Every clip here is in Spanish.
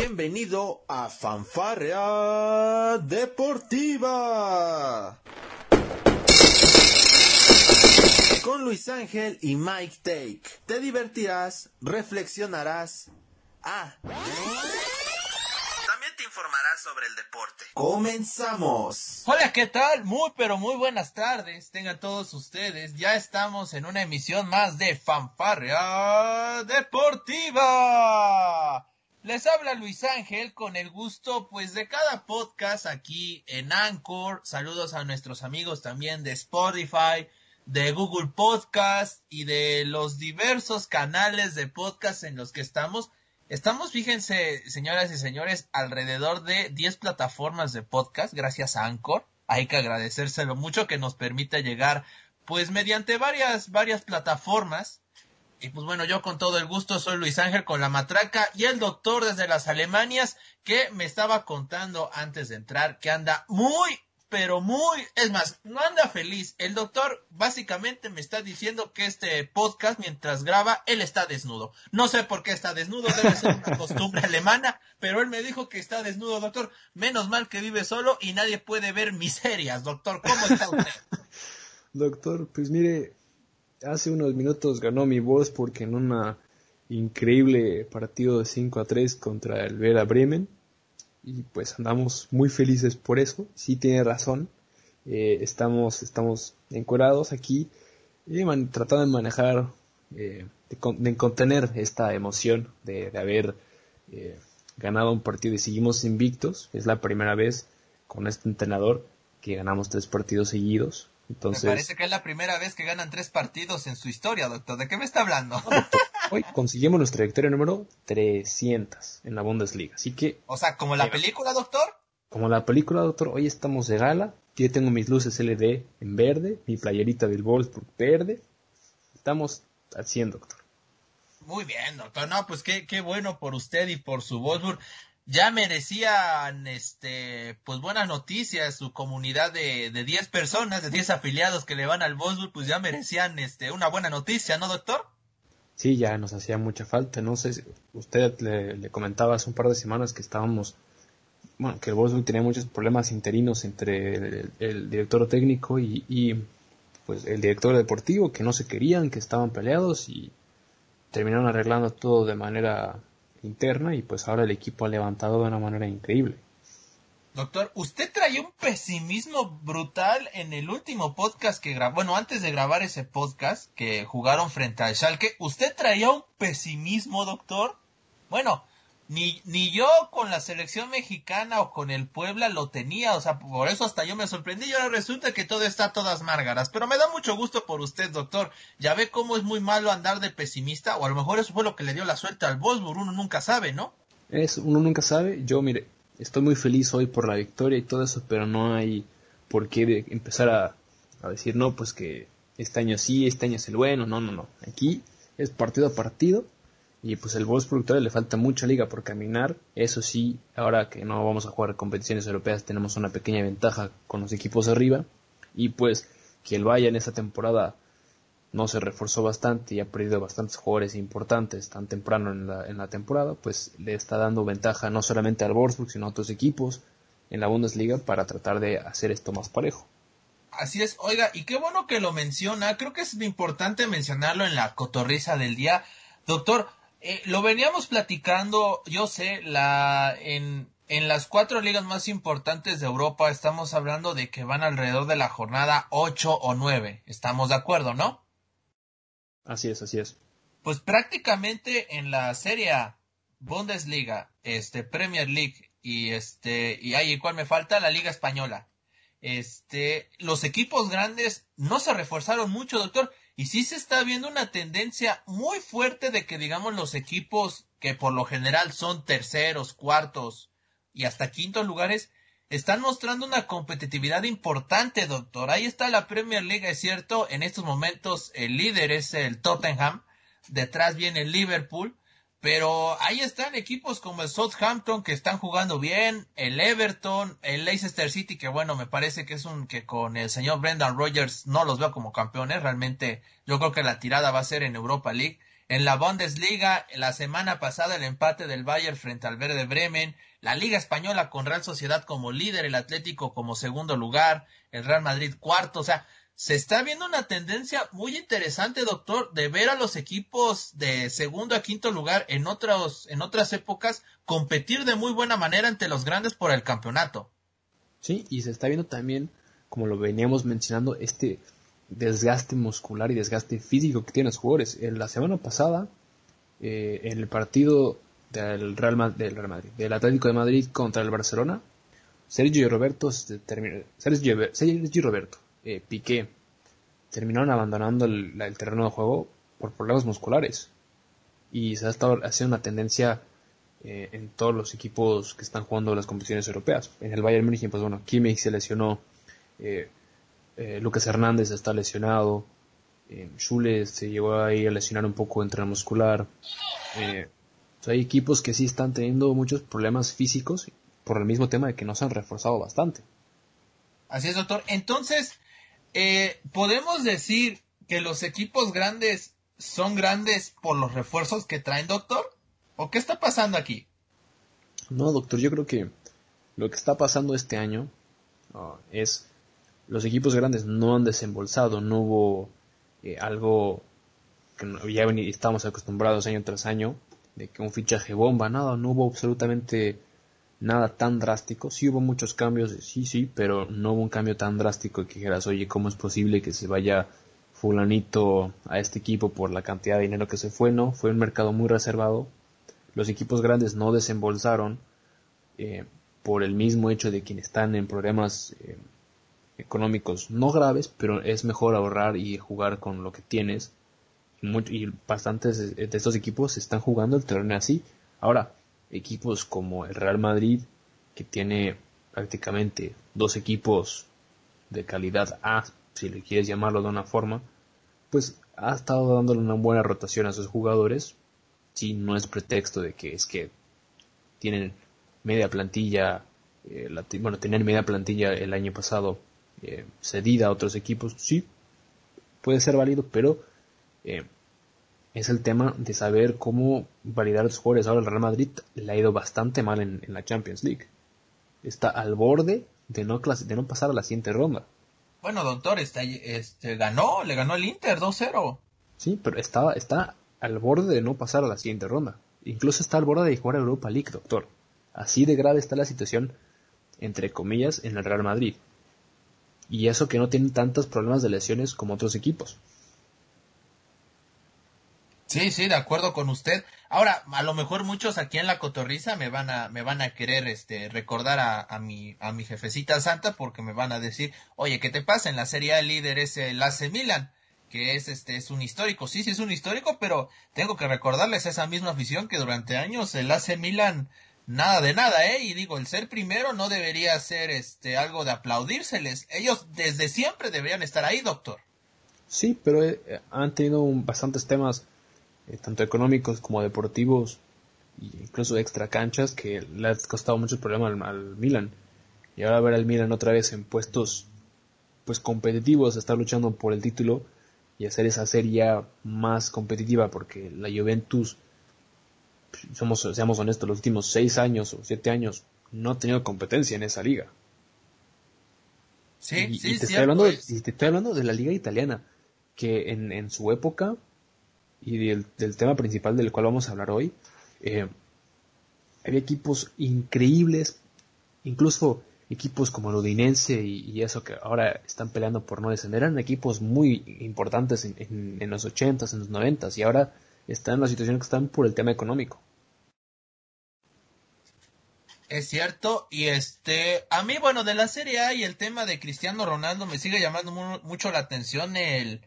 Bienvenido a Fanfarrea Deportiva. Con Luis Ángel y Mike Take. Te divertirás, reflexionarás. Ah. También te informarás sobre el deporte. Comenzamos. Hola, ¿qué tal? Muy, pero muy buenas tardes. Tengan todos ustedes. Ya estamos en una emisión más de Fanfarrea Deportiva. Les habla Luis Ángel con el gusto pues de cada podcast aquí en Anchor. Saludos a nuestros amigos también de Spotify, de Google Podcast y de los diversos canales de podcast en los que estamos. Estamos, fíjense, señoras y señores, alrededor de 10 plataformas de podcast gracias a Anchor. Hay que agradecérselo mucho que nos permite llegar pues mediante varias varias plataformas y pues bueno, yo con todo el gusto soy Luis Ángel con la matraca y el doctor desde las Alemanias que me estaba contando antes de entrar que anda muy, pero muy, es más, no anda feliz. El doctor básicamente me está diciendo que este podcast mientras graba, él está desnudo. No sé por qué está desnudo, debe ser una costumbre alemana, pero él me dijo que está desnudo, doctor. Menos mal que vive solo y nadie puede ver miserias, doctor. ¿Cómo está usted? doctor, pues mire, hace unos minutos ganó mi voz porque en un increíble partido de 5 a 3 contra el Vera Bremen. Y pues andamos muy felices por eso, sí tiene razón, eh, estamos, estamos encuerados aquí y tratando de manejar, eh, de, contener esta emoción de, haber eh, ganado un partido y seguimos invictos, es la primera vez con este entrenador que ganamos tres partidos seguidos, entonces, me parece que es la primera vez que ganan tres partidos en su historia, doctor. ¿De qué me está hablando? Hoy conseguimos nuestra victoria número 300 en la Bundesliga. Así que. O sea, como la película, doctor. Como la película, doctor. Hoy estamos de gala. Yo tengo mis luces LED en verde, mi playerita del Wolfsburg verde. Estamos al 100, doctor. Muy bien, doctor. No, pues qué, qué bueno por usted y por su Wolfsburg ya merecían este pues buenas noticias su comunidad de, de 10 personas de 10 afiliados que le van al Wolfsburg pues ya merecían este una buena noticia no doctor sí ya nos hacía mucha falta no sé si usted le, comentaba hace un par de semanas que estábamos bueno que el Wolfsburg tenía muchos problemas interinos entre el, director técnico y, y pues el director deportivo que no se querían que estaban peleados y terminaron arreglando todo de manera interna y pues ahora el equipo ha levantado de una manera increíble. Doctor, usted traía un pesimismo brutal en el último podcast que grabó, bueno, antes de grabar ese podcast que jugaron frente al Schalke, usted traía un pesimismo, doctor. Bueno, ni, ni yo con la selección mexicana o con el Puebla lo tenía, o sea, por eso hasta yo me sorprendí y ahora resulta que todo está a todas márgaras. Pero me da mucho gusto por usted, doctor. Ya ve cómo es muy malo andar de pesimista, o a lo mejor eso fue lo que le dio la suerte al Bosburg, uno nunca sabe, ¿no? Es, uno nunca sabe. Yo, mire, estoy muy feliz hoy por la victoria y todo eso, pero no hay por qué empezar a, a decir, no, pues que este año sí, este año es el bueno, no, no, no. Aquí es partido a partido y pues el Wolfsburg le falta mucha liga por caminar. Eso sí, ahora que no vamos a jugar competiciones europeas tenemos una pequeña ventaja con los equipos arriba. Y pues que el Bayern esta temporada no se reforzó bastante y ha perdido bastantes jugadores importantes tan temprano en la, en la temporada, pues le está dando ventaja no solamente al Wolfsburg sino a otros equipos en la Bundesliga para tratar de hacer esto más parejo. Así es, oiga, y qué bueno que lo menciona, creo que es importante mencionarlo en la cotorriza del día. Doctor, eh, lo veníamos platicando, yo sé, la en, en las cuatro ligas más importantes de Europa estamos hablando de que van alrededor de la jornada 8 o 9. Estamos de acuerdo, ¿no? Así es, así es. Pues prácticamente en la Serie Bundesliga, este Premier League y este y ahí cuál me falta la Liga española. Este, los equipos grandes no se reforzaron mucho, doctor, y sí se está viendo una tendencia muy fuerte de que, digamos, los equipos que por lo general son terceros, cuartos y hasta quintos lugares, están mostrando una competitividad importante, doctor. Ahí está la Premier League, es cierto. En estos momentos el líder es el Tottenham. Detrás viene el Liverpool. Pero ahí están equipos como el Southampton que están jugando bien, el Everton, el Leicester City que bueno, me parece que es un que con el señor Brendan Rodgers no los veo como campeones, realmente yo creo que la tirada va a ser en Europa League. En la Bundesliga, la semana pasada el empate del Bayern frente al Verde Bremen, la Liga Española con Real Sociedad como líder, el Atlético como segundo lugar, el Real Madrid cuarto, o sea, se está viendo una tendencia muy interesante, doctor, de ver a los equipos de segundo a quinto lugar en otros, en otras épocas competir de muy buena manera ante los grandes por el campeonato. Sí, y se está viendo también, como lo veníamos mencionando, este desgaste muscular y desgaste físico que tienen los jugadores. En la semana pasada, eh, en el partido del Real, del Real Madrid, del Atlético de Madrid contra el Barcelona, Sergio Roberto, Sergio, Sergio Roberto, eh, Piqué, terminaron abandonando el, terreno de juego por problemas musculares. Y se ha estado haciendo una tendencia eh, en todos los equipos que están jugando las competiciones europeas. En el Bayern Múnich, pues bueno, Kimmich se lesionó, eh, eh, Lucas Hernández está lesionado, eh, Schule se llevó ahí a lesionar un poco muscular. Eh, hay equipos que sí están teniendo muchos problemas físicos por el mismo tema de que no se han reforzado bastante. Así es, doctor. Entonces, eh, podemos decir que los equipos grandes son grandes por los refuerzos que traen, doctor. ¿O qué está pasando aquí? No, doctor, yo creo que lo que está pasando este año ah, es los equipos grandes no han desembolsado, no hubo eh, algo que ya estamos acostumbrados año tras año, de que un fichaje bomba, nada, no hubo absolutamente nada tan drástico. Sí hubo muchos cambios, sí, sí, pero no hubo un cambio tan drástico que dijeras, oye, ¿cómo es posible que se vaya fulanito a este equipo por la cantidad de dinero que se fue? No, fue un mercado muy reservado. Los equipos grandes no desembolsaron eh, por el mismo hecho de quienes están en problemas eh, económicos no graves, pero es mejor ahorrar y jugar con lo que tienes. Y, bastantes de estos equipos están jugando el terreno así. Ahora, equipos como el Real Madrid, que tiene prácticamente dos equipos de calidad A, si le quieres llamarlo de una forma, pues ha estado dándole una buena rotación a sus jugadores. Si no es pretexto de que es que tienen media plantilla, eh, bueno, tenían media plantilla el año pasado eh, cedida a otros equipos, sí, puede ser válido, pero eh, es el tema de saber cómo validar a los jugadores. Ahora el Real Madrid le ha ido bastante mal en, la Champions League. Está al borde de no, de no pasar a la siguiente ronda. Bueno, doctor, está, este, ganó, le ganó el Inter 2-0. Sí, pero está, está al borde de no pasar a la siguiente ronda. Incluso está al borde de jugar a Europa League, doctor. Así de grave está la situación, entre comillas, en el Real Madrid. Y eso que no tiene tantos problemas de lesiones como otros equipos. Sí, sí, de acuerdo con usted. Ahora, a lo mejor muchos aquí en la cotorriza me van a, me van a querer, este, recordar a, a mi, a mi jefecita santa porque me van a decir, oye, ¿qué te pasa? En la Serie el líder es el AC Milan, que es, este, es un histórico. Sí, sí es un histórico, pero tengo que recordarles esa misma afición que durante años el AC Milan nada de nada, ¿eh? Y digo, el ser primero no debería ser, este, algo de aplaudírseles. Ellos desde siempre deberían estar ahí, doctor. Sí, pero eh, han tenido bastantes temas eh, tanto económicos como deportivos, e incluso extra canchas, que le ha costado mucho problema al, al, Milan. Y ahora ver al Milan otra vez en puestos pues competitivos, estar luchando por el título y hacer esa serie más competitiva, porque la Juventus, somos, seamos honestos, los últimos seis años o siete años no ha tenido competencia en esa liga. Sí, y, sí, te, estoy hablando, y te estoy hablando de la liga italiana, que en, en su época y del, tema principal del cual vamos a hablar hoy, eh, había equipos increíbles, incluso equipos como el Udinense y, eso que ahora están peleando por no descender, eran equipos muy importantes en, en, los 80s, en los 90 y ahora están en la situación que están por el tema económico. Es cierto, y este, a mí, bueno, de la Serie A y el tema de Cristiano Ronaldo me sigue llamando mucho la atención el,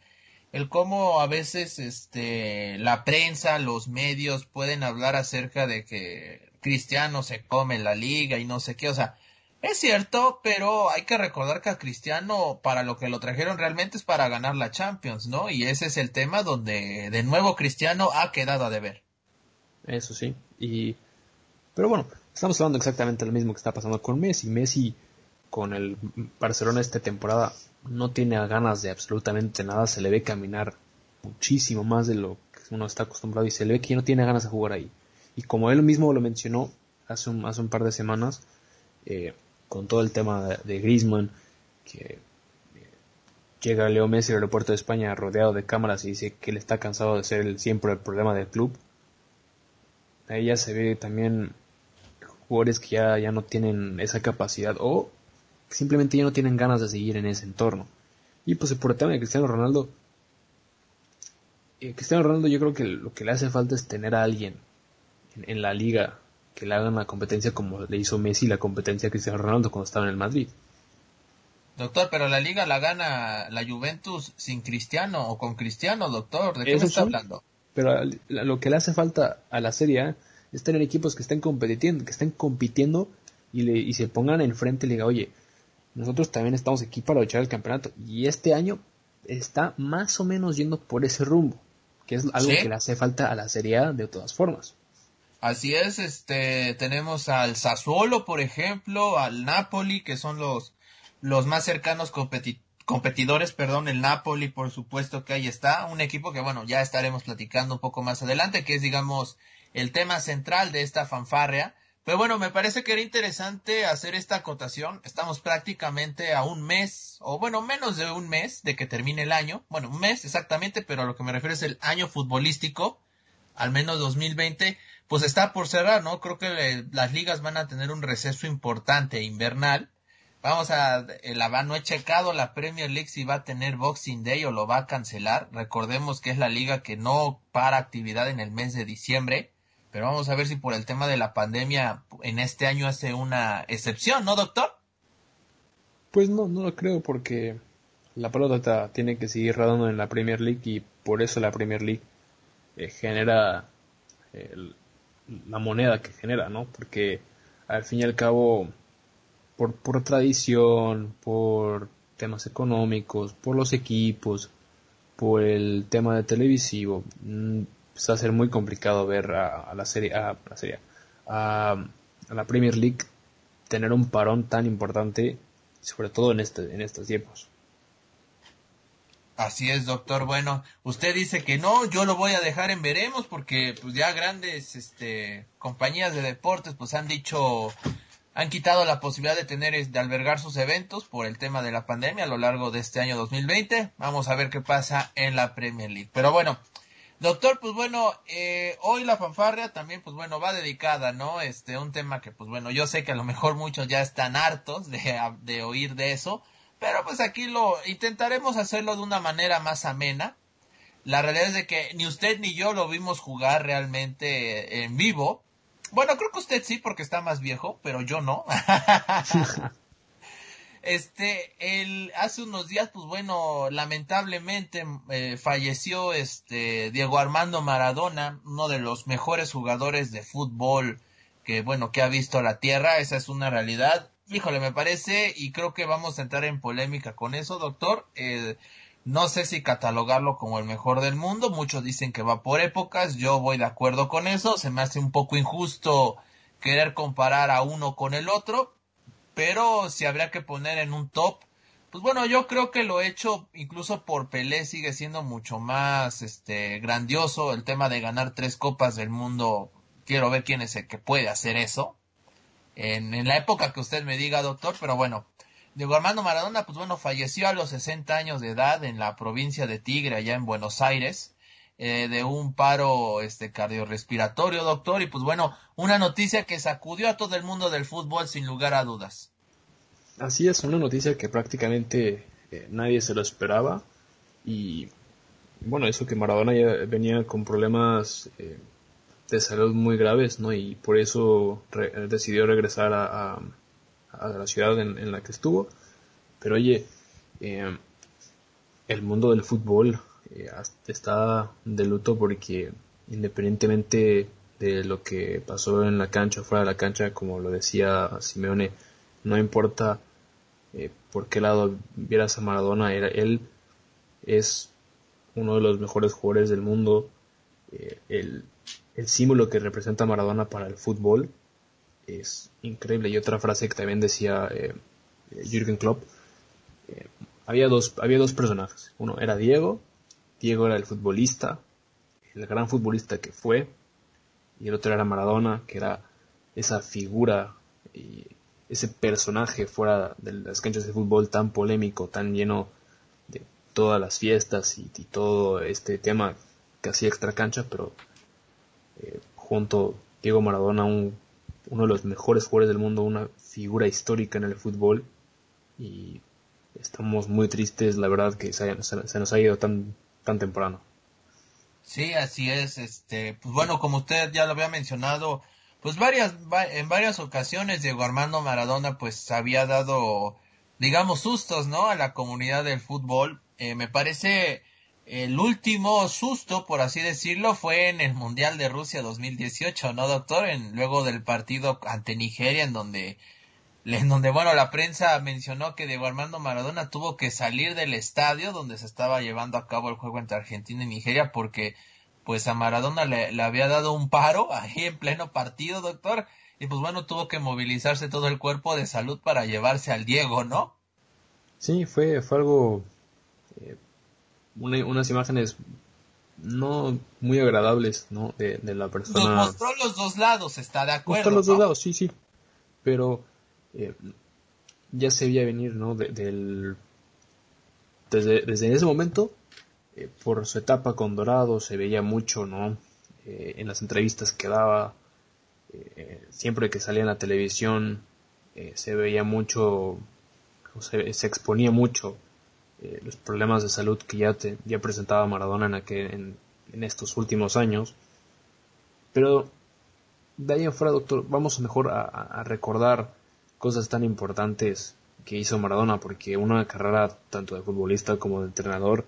el cómo a veces este la prensa, los medios pueden hablar acerca de que Cristiano se come la liga y no sé qué, o sea, es cierto, pero hay que recordar que a Cristiano para lo que lo trajeron realmente es para ganar la Champions, ¿no? Y ese es el tema donde de nuevo Cristiano ha quedado a deber. Eso sí, y pero bueno, estamos hablando exactamente lo mismo que está pasando con Messi. Messi con el Barcelona esta temporada no tiene ganas de absolutamente nada, se le ve caminar muchísimo más de lo uno está acostumbrado y se le ve que no tiene ganas de jugar ahí. Y como él mismo lo mencionó hace un, hace un par de semanas, eh, con todo el tema de, de Griezmann, que eh, llega Leo Messi al aeropuerto de España rodeado de cámaras y dice que él está cansado de ser siempre el problema del club. Ahí ya se ve también jugadores que ya, ya no tienen esa capacidad o simplemente ya no tienen ganas de seguir en ese entorno. Y pues por el tema de Cristiano Ronaldo, eh, Cristiano Ronaldo yo creo que lo que le hace falta es tener a alguien en, la liga que le haga una competencia como le hizo Messi la competencia a Cristiano Ronaldo cuando estaba en el Madrid. Doctor, pero la liga la gana la Juventus sin Cristiano o con Cristiano, doctor. ¿De qué me está hablando? Pero lo que le hace falta a la Serie A es tener equipos que estén compitiendo, que estén compitiendo y, le, y se pongan enfrente y le diga, oye, nosotros también estamos aquí para luchar el campeonato. Y este año está más o menos yendo por ese rumbo, que es algo que le hace falta a la Serie A de todas formas. Así es, este, tenemos al Sassuolo, por ejemplo, al Napoli, que son los, los más cercanos competidores, perdón, el Napoli, por supuesto que ahí está, un equipo que, bueno, ya estaremos platicando un poco más adelante, que es, digamos, el tema central de esta fanfarria. Pero bueno, me parece que era interesante hacer esta acotación. Estamos prácticamente a un mes, o bueno, menos de un mes de que termine el año. Bueno, un mes exactamente, pero a lo que me refiero es el año futbolístico, al menos 2020, pues está por cerrar, ¿no? Creo que las ligas van a tener un receso importante invernal. Vamos a, la no he checado la Premier League si va a tener Boxing Day o lo va a cancelar. Recordemos que es la liga que no para actividad en el mes de diciembre. Pero vamos a ver si por el tema de la pandemia en este año hace una excepción, ¿no, doctor? Pues no, no lo creo porque la pelota tiene que seguir rodando en la Premier League y por eso la Premier League eh, genera la moneda que genera, ¿no? Porque al fin y al cabo, por, por tradición, por temas económicos, por los equipos, por el tema de televisivo, mm, va a ser muy complicado ver a, la serie, a, la serie, a, la Premier League tener un parón tan importante, sobre todo en este, en estos tiempos. Así es, doctor. Bueno, usted dice que no, yo lo voy a dejar en veremos porque pues ya grandes este compañías de deportes pues han dicho han quitado la posibilidad de tener de albergar sus eventos por el tema de la pandemia a lo largo de este año 2020. Vamos a ver qué pasa en la Premier League. Pero bueno, Doctor, pues bueno, eh, hoy la fanfarria también, pues bueno, va dedicada, ¿no? Este, un tema que, pues bueno, yo sé que a lo mejor muchos ya están hartos de, de oír de eso, pero pues aquí lo intentaremos hacerlo de una manera más amena. La realidad es de que ni usted ni yo lo vimos jugar realmente en vivo. Bueno, creo que usted sí porque está más viejo, pero yo no. Este, el, hace unos días, pues bueno, lamentablemente eh, falleció este Diego Armando Maradona, uno de los mejores jugadores de fútbol que, bueno, que ha visto la tierra, esa es una realidad. Híjole, me parece, y creo que vamos a entrar en polémica con eso, doctor. Eh, no sé si catalogarlo como el mejor del mundo, muchos dicen que va por épocas, yo voy de acuerdo con eso, se me hace un poco injusto querer comparar a uno con el otro, pero si habría que poner en un top, pues bueno, yo creo que lo hecho incluso por Pelé sigue siendo mucho más este grandioso el tema de ganar tres copas del mundo. Quiero ver quién es el que puede hacer eso. En, en la época que usted me diga, doctor, pero bueno, Diego Armando Maradona, pues bueno, falleció a los 60 años de edad en la provincia de Tigre, allá en Buenos Aires, eh, de un paro este cardiorrespiratorio, doctor, y pues bueno, una noticia que sacudió a todo el mundo del fútbol sin lugar a dudas. Así es, una noticia que prácticamente eh, nadie se lo esperaba y bueno, eso que Maradona ya venía con problemas eh, de salud muy graves, ¿no? Y por eso decidió regresar a, a, la ciudad en, la que estuvo. Pero oye, el mundo del fútbol eh, está de luto porque independientemente de lo que pasó en la cancha o fuera de la cancha, como lo decía Simeone, no importa eh, por qué lado vieras a Maradona, era, él es uno de los mejores jugadores del mundo, eh, el, el, símbolo que representa Maradona para el fútbol es increíble. Y otra frase que también decía Jürgen Klopp, había, dos, había dos personajes, uno era Diego Diego era el futbolista, el gran futbolista que fue, y el otro era Maradona, que era esa figura y ese personaje fuera de las canchas de fútbol tan polémico, tan lleno de todas las fiestas y, todo este tema hacía extra cancha, pero eh, junto Diego Maradona, un, uno de los mejores jugadores del mundo, una figura histórica en el fútbol y estamos muy tristes, la verdad, que se, se nos ha ido tan, tan temprano. Sí, así es. Este, pues bueno, como usted ya lo había mencionado, pues varias, en varias ocasiones Diego Armando Maradona pues había dado, digamos, sustos, ¿no? A la comunidad del fútbol. Eh, me parece el último susto, por así decirlo, fue en el Mundial de Rusia 2018, ¿no, doctor? En, luego del partido ante Nigeria, en donde, en donde, bueno, la prensa mencionó que Diego Armando Maradona tuvo que salir del estadio donde se estaba llevando a cabo el juego entre Argentina y Nigeria porque pues a Maradona le, había dado un paro ahí en pleno partido, doctor, y pues bueno, tuvo que movilizarse todo el cuerpo de salud para llevarse al Diego, ¿no? Sí, fue, fue algo, eh, unas imágenes no muy agradables, ¿no? De, la persona. Nos mostró los dos lados, está de acuerdo. Mostró los dos lados, sí, sí. Pero eh, ya se veía venir, ¿no? desde, desde ese momento eh, por su etapa con Dorado se veía mucho, ¿no? Eh, en las entrevistas que daba, siempre que salía en la televisión, se veía mucho, se, exponía mucho los problemas de salud que ya, te, ya presentaba Maradona en, aquel, en, estos últimos años. Pero de ahí en fuera, doctor, vamos mejor a recordar cosas tan importantes que hizo Maradona, porque una carrera tanto de futbolista como de entrenador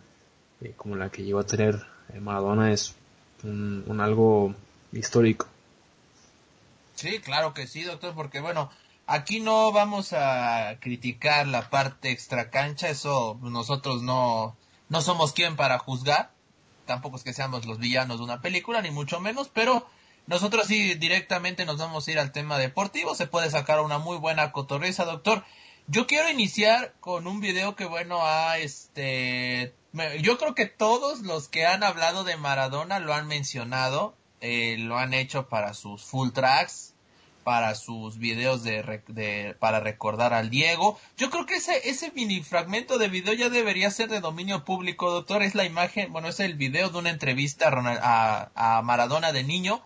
eh, como la que llegó a tener eh, Maradona es un, algo histórico. Sí, claro que sí, doctor, porque bueno, aquí no vamos a criticar la parte extra cancha, eso nosotros no, no somos quien para juzgar, tampoco es que seamos los villanos de una película, ni mucho menos, pero nosotros sí directamente nos vamos a ir al tema deportivo, se puede sacar una muy buena cotorreza, doctor. Yo quiero iniciar con un video que bueno ha este yo creo que todos los que han hablado de Maradona lo han mencionado, eh, lo han hecho para sus full tracks, para sus videos de, para recordar al Diego. Yo creo que ese ese mini fragmento de video ya debería ser de dominio público, doctor. Es la imagen, bueno, es el video de una entrevista a, a, Maradona de niño,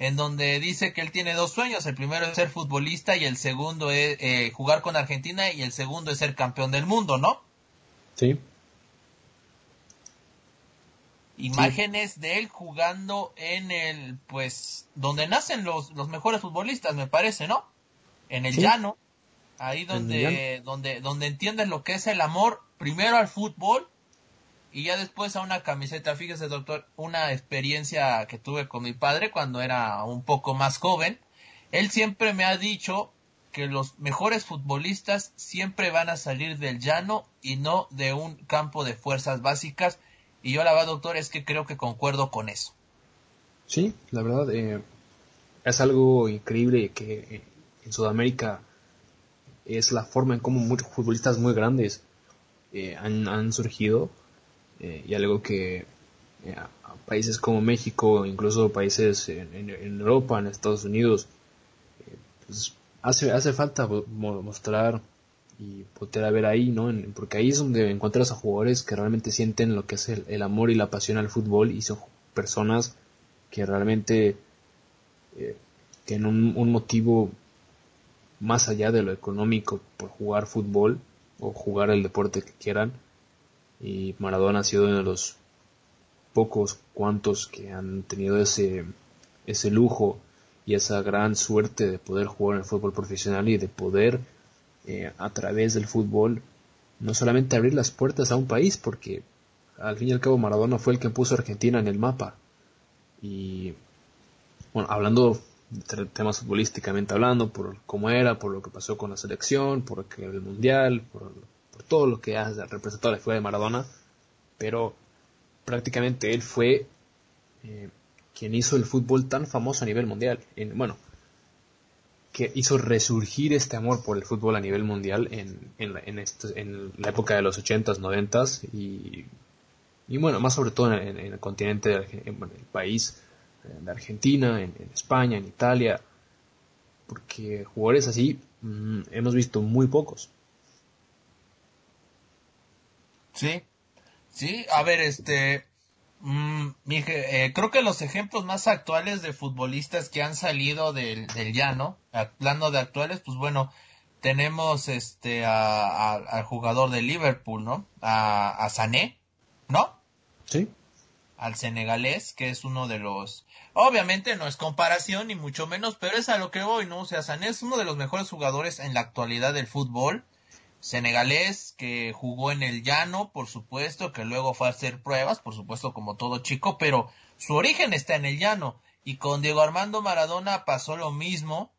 en donde dice que él tiene dos sueños. El primero es ser futbolista y el segundo es eh, jugar con Argentina y el segundo es ser campeón del mundo, ¿no? Sí imágenes de él jugando en el, pues, donde nacen los, los mejores futbolistas, me parece, ¿no? En el llano, ahí donde, donde, donde entiendes lo que es el amor, primero al fútbol y ya después a una camiseta. Fíjese, doctor, una experiencia que tuve con mi padre cuando era un poco más joven. Él siempre me ha dicho que los mejores futbolistas siempre van a salir del llano y no de un campo de fuerzas básicas y yo la verdad, doctor, es que creo que concuerdo con eso. Sí, la verdad, eh, es algo increíble que eh, en Sudamérica es la forma en cómo muchos futbolistas muy grandes eh, han, surgido y algo que países como México, incluso países en, Europa, en Estados Unidos, pues hace, hace falta mostrar y poder a ver ahí, ¿no? porque ahí es donde encuentras a jugadores que realmente sienten lo que es el, amor y la pasión al fútbol y son personas que realmente eh, tienen un, motivo más allá de lo económico por jugar fútbol o jugar el deporte que quieran y Maradona ha sido uno de los pocos cuantos que han tenido ese ese lujo y esa gran suerte de poder jugar en el fútbol profesional y de poder eh, a través del fútbol no solamente abrir las puertas a un país, porque al fin y al cabo Maradona fue el que puso a Argentina en el mapa. Y bueno, hablando de temas futbolísticamente hablando, por cómo era, por lo que pasó con la selección, por el mundial, por, todo lo que ha representado la figura de Maradona, pero prácticamente él fue eh, quien hizo el fútbol tan famoso a nivel mundial. En, bueno, que hizo resurgir este amor por el fútbol a nivel mundial en, en, la, en, en la época de los 80s, 90s y y bueno, más sobre todo en, el continente, en, el país de Argentina, en, España, en Italia, porque jugadores así mm, hemos visto muy pocos. Sí, sí, a ver, este, mm, eh, creo que los ejemplos más actuales de futbolistas que han salido del, del llano, hablando de actuales, pues bueno, tenemos este al jugador de Liverpool, ¿no? A, a Sané, ¿no? Sí. Al senegalés, que es uno de los... Obviamente no es comparación, ni mucho menos, pero es a lo que voy, ¿no? O sea, Sané es uno de los mejores jugadores en la actualidad del fútbol. Senegalés, que jugó en el llano, por supuesto, que luego fue a hacer pruebas, por supuesto, como todo chico, pero su origen está en el llano. Y con Diego Armando Maradona pasó lo mismo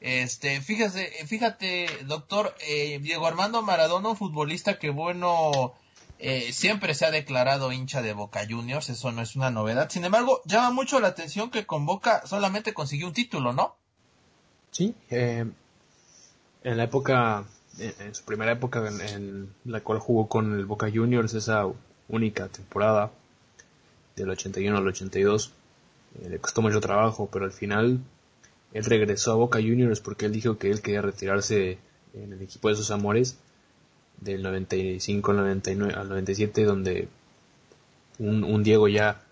este, fíjate, fíjate, doctor, eh, Diego Armando Maradona, un futbolista que bueno, eh, siempre se ha declarado hincha de Boca Juniors, eso no es una novedad. Sin embargo, llama mucho la atención que con Boca solamente consiguió un título, ¿no? Sí, eh, en la época, en, su primera época en, la cual jugó con el Boca Juniors, esa única temporada del 81 al 82, le costó mucho trabajo, pero al final él regresó a Boca Juniors porque él dijo que él quería retirarse en el equipo de sus amores del 95 al 99 al 97 donde un, un Diego ya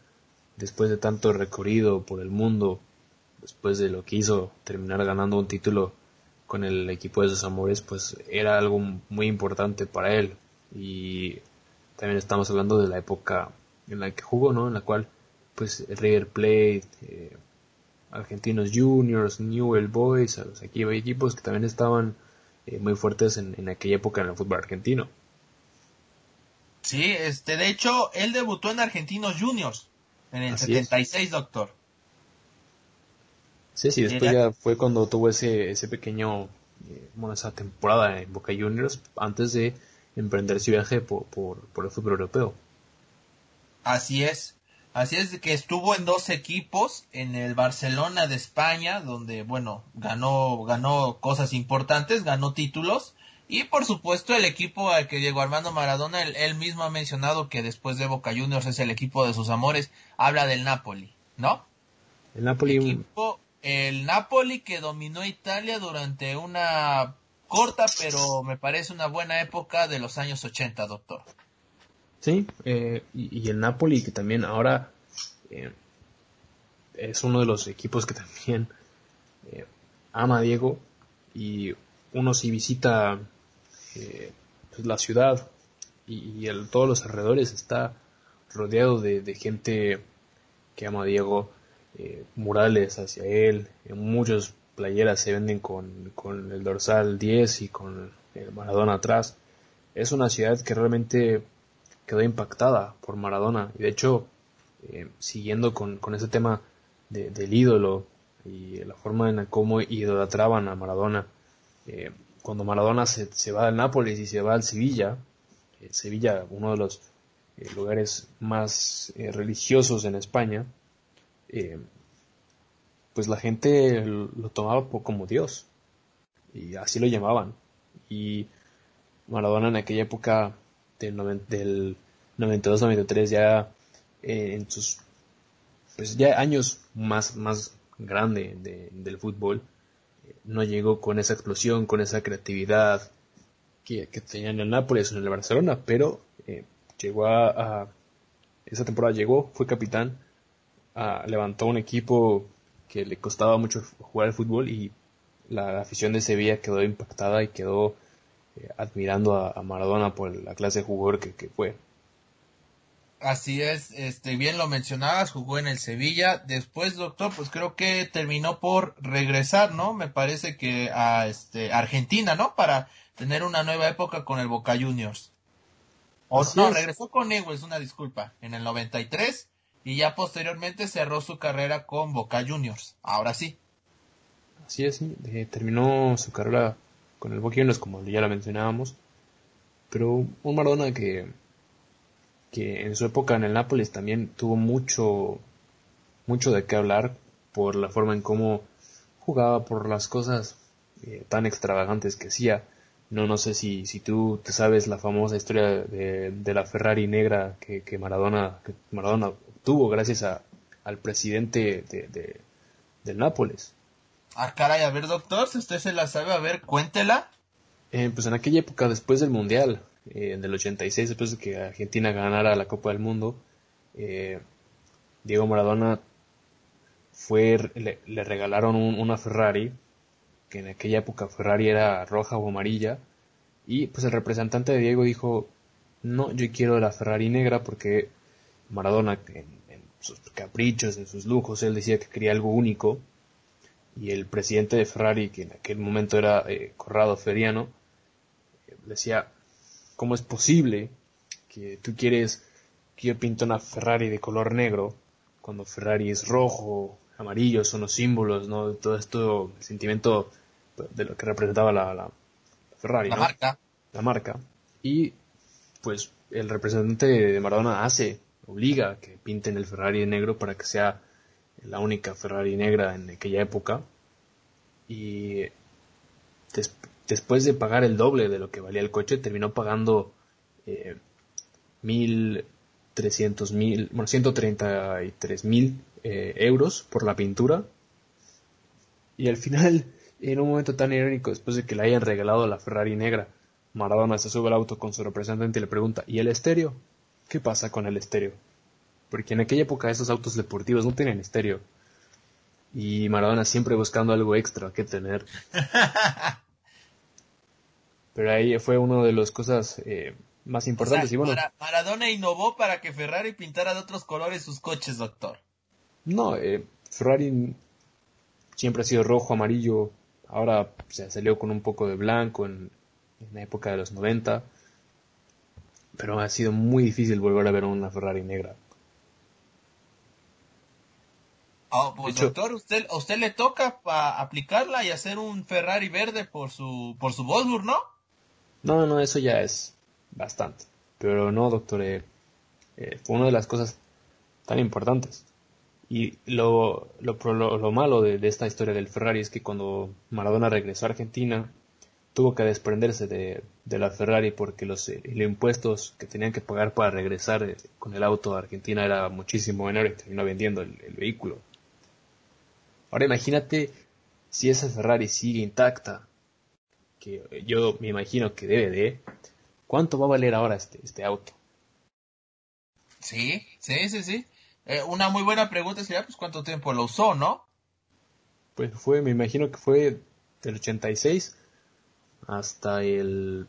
después de tanto recorrido por el mundo después de lo que hizo terminar ganando un título con el equipo de sus amores pues era algo muy importante para él y también estamos hablando de la época en la que jugó no en la cual pues River Plate eh, Argentinos Juniors, Newell Boys, aquí hay equipos que también estaban eh, muy fuertes en, aquella época en el fútbol argentino. Sí, este, de hecho, él debutó en Argentinos Juniors en el 76, doctor. Sí, sí, después ya fue cuando tuvo ese, ese pequeño, eh, bueno, esa temporada en Boca Juniors antes de emprender su viaje por, por el fútbol europeo. Así es. Así es que estuvo en dos equipos, en el Barcelona de España, donde, bueno, ganó, ganó cosas importantes, ganó títulos, y por supuesto el equipo al que llegó Armando Maradona, él, mismo ha mencionado que después de Boca Juniors es el equipo de sus amores, habla del Napoli, ¿no? El Napoli. El, equipo, el Napoli que dominó Italia durante una corta, pero me parece una buena época de los años 80, doctor. Sí, eh, y, el Napoli que también ahora eh, es uno de los equipos que también eh, ama a Diego y uno si visita pues, la ciudad y, el, todos los alrededores está rodeado de, gente que ama a Diego, murales hacia él, muchas playeras se venden con, con el dorsal 10 y con el Maradona atrás. Es una ciudad que realmente quedó impactada por Maradona. Y de hecho, eh, siguiendo con, ese tema del ídolo y la forma en la cómo idolatraban a Maradona, eh, cuando Maradona se, se, va al Nápoles y se va al Sevilla, eh, Sevilla, uno de los lugares más religiosos en España, pues la gente lo tomaba como Dios y así lo llamaban. Y Maradona en aquella época del, 92-93 ya eh, en sus pues ya años más, más grande del fútbol, eh, no llegó con esa explosión, con esa creatividad que, que tenía en el Nápoles o en el Barcelona, pero eh, llegó a, esa temporada llegó, fue capitán, levantó un equipo que le costaba mucho jugar al fútbol y la afición de Sevilla quedó impactada y quedó eh, admirando a, Maradona por la clase de jugador que, fue. Así es, este, bien lo mencionabas, jugó en el Sevilla. Después, doctor, pues creo que terminó por regresar, ¿no? Me parece que a este, Argentina, ¿no? Para tener una nueva época con el Boca Juniors. O no, regresó con es una disculpa, en el 93 y ya posteriormente cerró su carrera con Boca Juniors. Ahora sí. Así es, eh, terminó su carrera con el Boca como ya lo mencionábamos, pero un Maradona que, que en su época en el Nápoles también tuvo mucho, mucho de qué hablar por la forma en cómo jugaba, por las cosas eh, tan extravagantes que hacía. No, no sé si, si tú te sabes la famosa historia de, de la Ferrari negra que, que Maradona, que Maradona obtuvo gracias a, al presidente de, de, Nápoles. Ah, caray, a ver, doctor, si usted se la sabe, a ver, cuéntela. Eh, pues en aquella época, después del Mundial, eh, en el 86, después de que Argentina ganara la Copa del Mundo, eh, Diego Maradona fue, le, le regalaron un, una Ferrari, que en aquella época Ferrari era roja o amarilla, y pues el representante de Diego dijo, no, yo quiero la Ferrari negra porque Maradona en, en sus caprichos, en sus lujos, él decía que quería algo único, y el presidente de Ferrari, que en aquel momento era eh, Corrado Feriano, decía, ¿cómo es posible que tú quieres que yo pinte una Ferrari de color negro cuando Ferrari es rojo, amarillo, son los símbolos, ¿no? Todo esto, el sentimiento de lo que representaba la, la Ferrari, La ¿no? marca. La marca. Y pues el representante de Maradona hace, obliga a que pinten el Ferrari negro para que sea la única Ferrari negra en aquella época. Y des- después de pagar el doble de lo que valía el coche, terminó pagando eh, mil trescientos mil, bueno, 133 mil eh, euros por la pintura. Y al final, en un momento tan irónico, después de que le hayan regalado la Ferrari negra, Maradona se sube al auto con su representante y le pregunta, ¿y el estéreo? ¿Qué pasa con el estéreo? Porque en aquella época esos autos deportivos no tenían estéreo. Y Maradona siempre buscando algo extra que tener. Pero ahí fue una de las cosas eh, más O sea, importantes. y bueno, Mara- Maradona innovó para que Ferrari pintara de otros colores sus coches, doctor. no, eh, Ferrari siempre ha sido rojo, amarillo. Ahora se salió con un poco de blanco en, en la época de los 90. Pero ha sido muy difícil volver a ver una Ferrari negra. Pues hecho- doctor, usted, a usted le toca pa aplicarla y hacer un Ferrari verde por su, por su Wolfsburg, ¿no? No, no, eso ya es bastante. Pero no, doctor, eh, eh, fue una de las cosas tan importantes. Y lo, lo, lo, lo malo de, de esta historia del Ferrari es que cuando Maradona regresó a Argentina, tuvo que desprenderse de, de la Ferrari porque los, eh, los impuestos que tenían que pagar para regresar eh, con el auto a Argentina era muchísimo menor y terminó vendiendo el, el vehículo. Ahora imagínate si esa Ferrari sigue intacta, que yo me imagino que debe de, ¿cuánto va a valer ahora este, este auto? Sí, sí, sí, sí. Eh, una muy buena pregunta sería, pues, ¿cuánto tiempo lo usó, no? Pues fue, me imagino que fue del 86 hasta el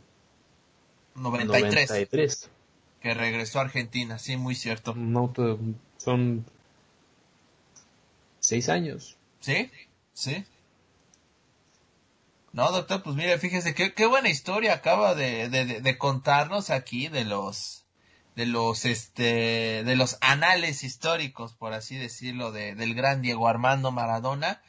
93, 93. que regresó a Argentina, sí, muy cierto. Son seis años. ¿Sí? ¿Sí? No, doctor, pues mire, fíjese qué, qué buena historia acaba de, de, de- de contarnos aquí de los de los este de los anales históricos, por así decirlo, de, del gran Diego Armando Maradona.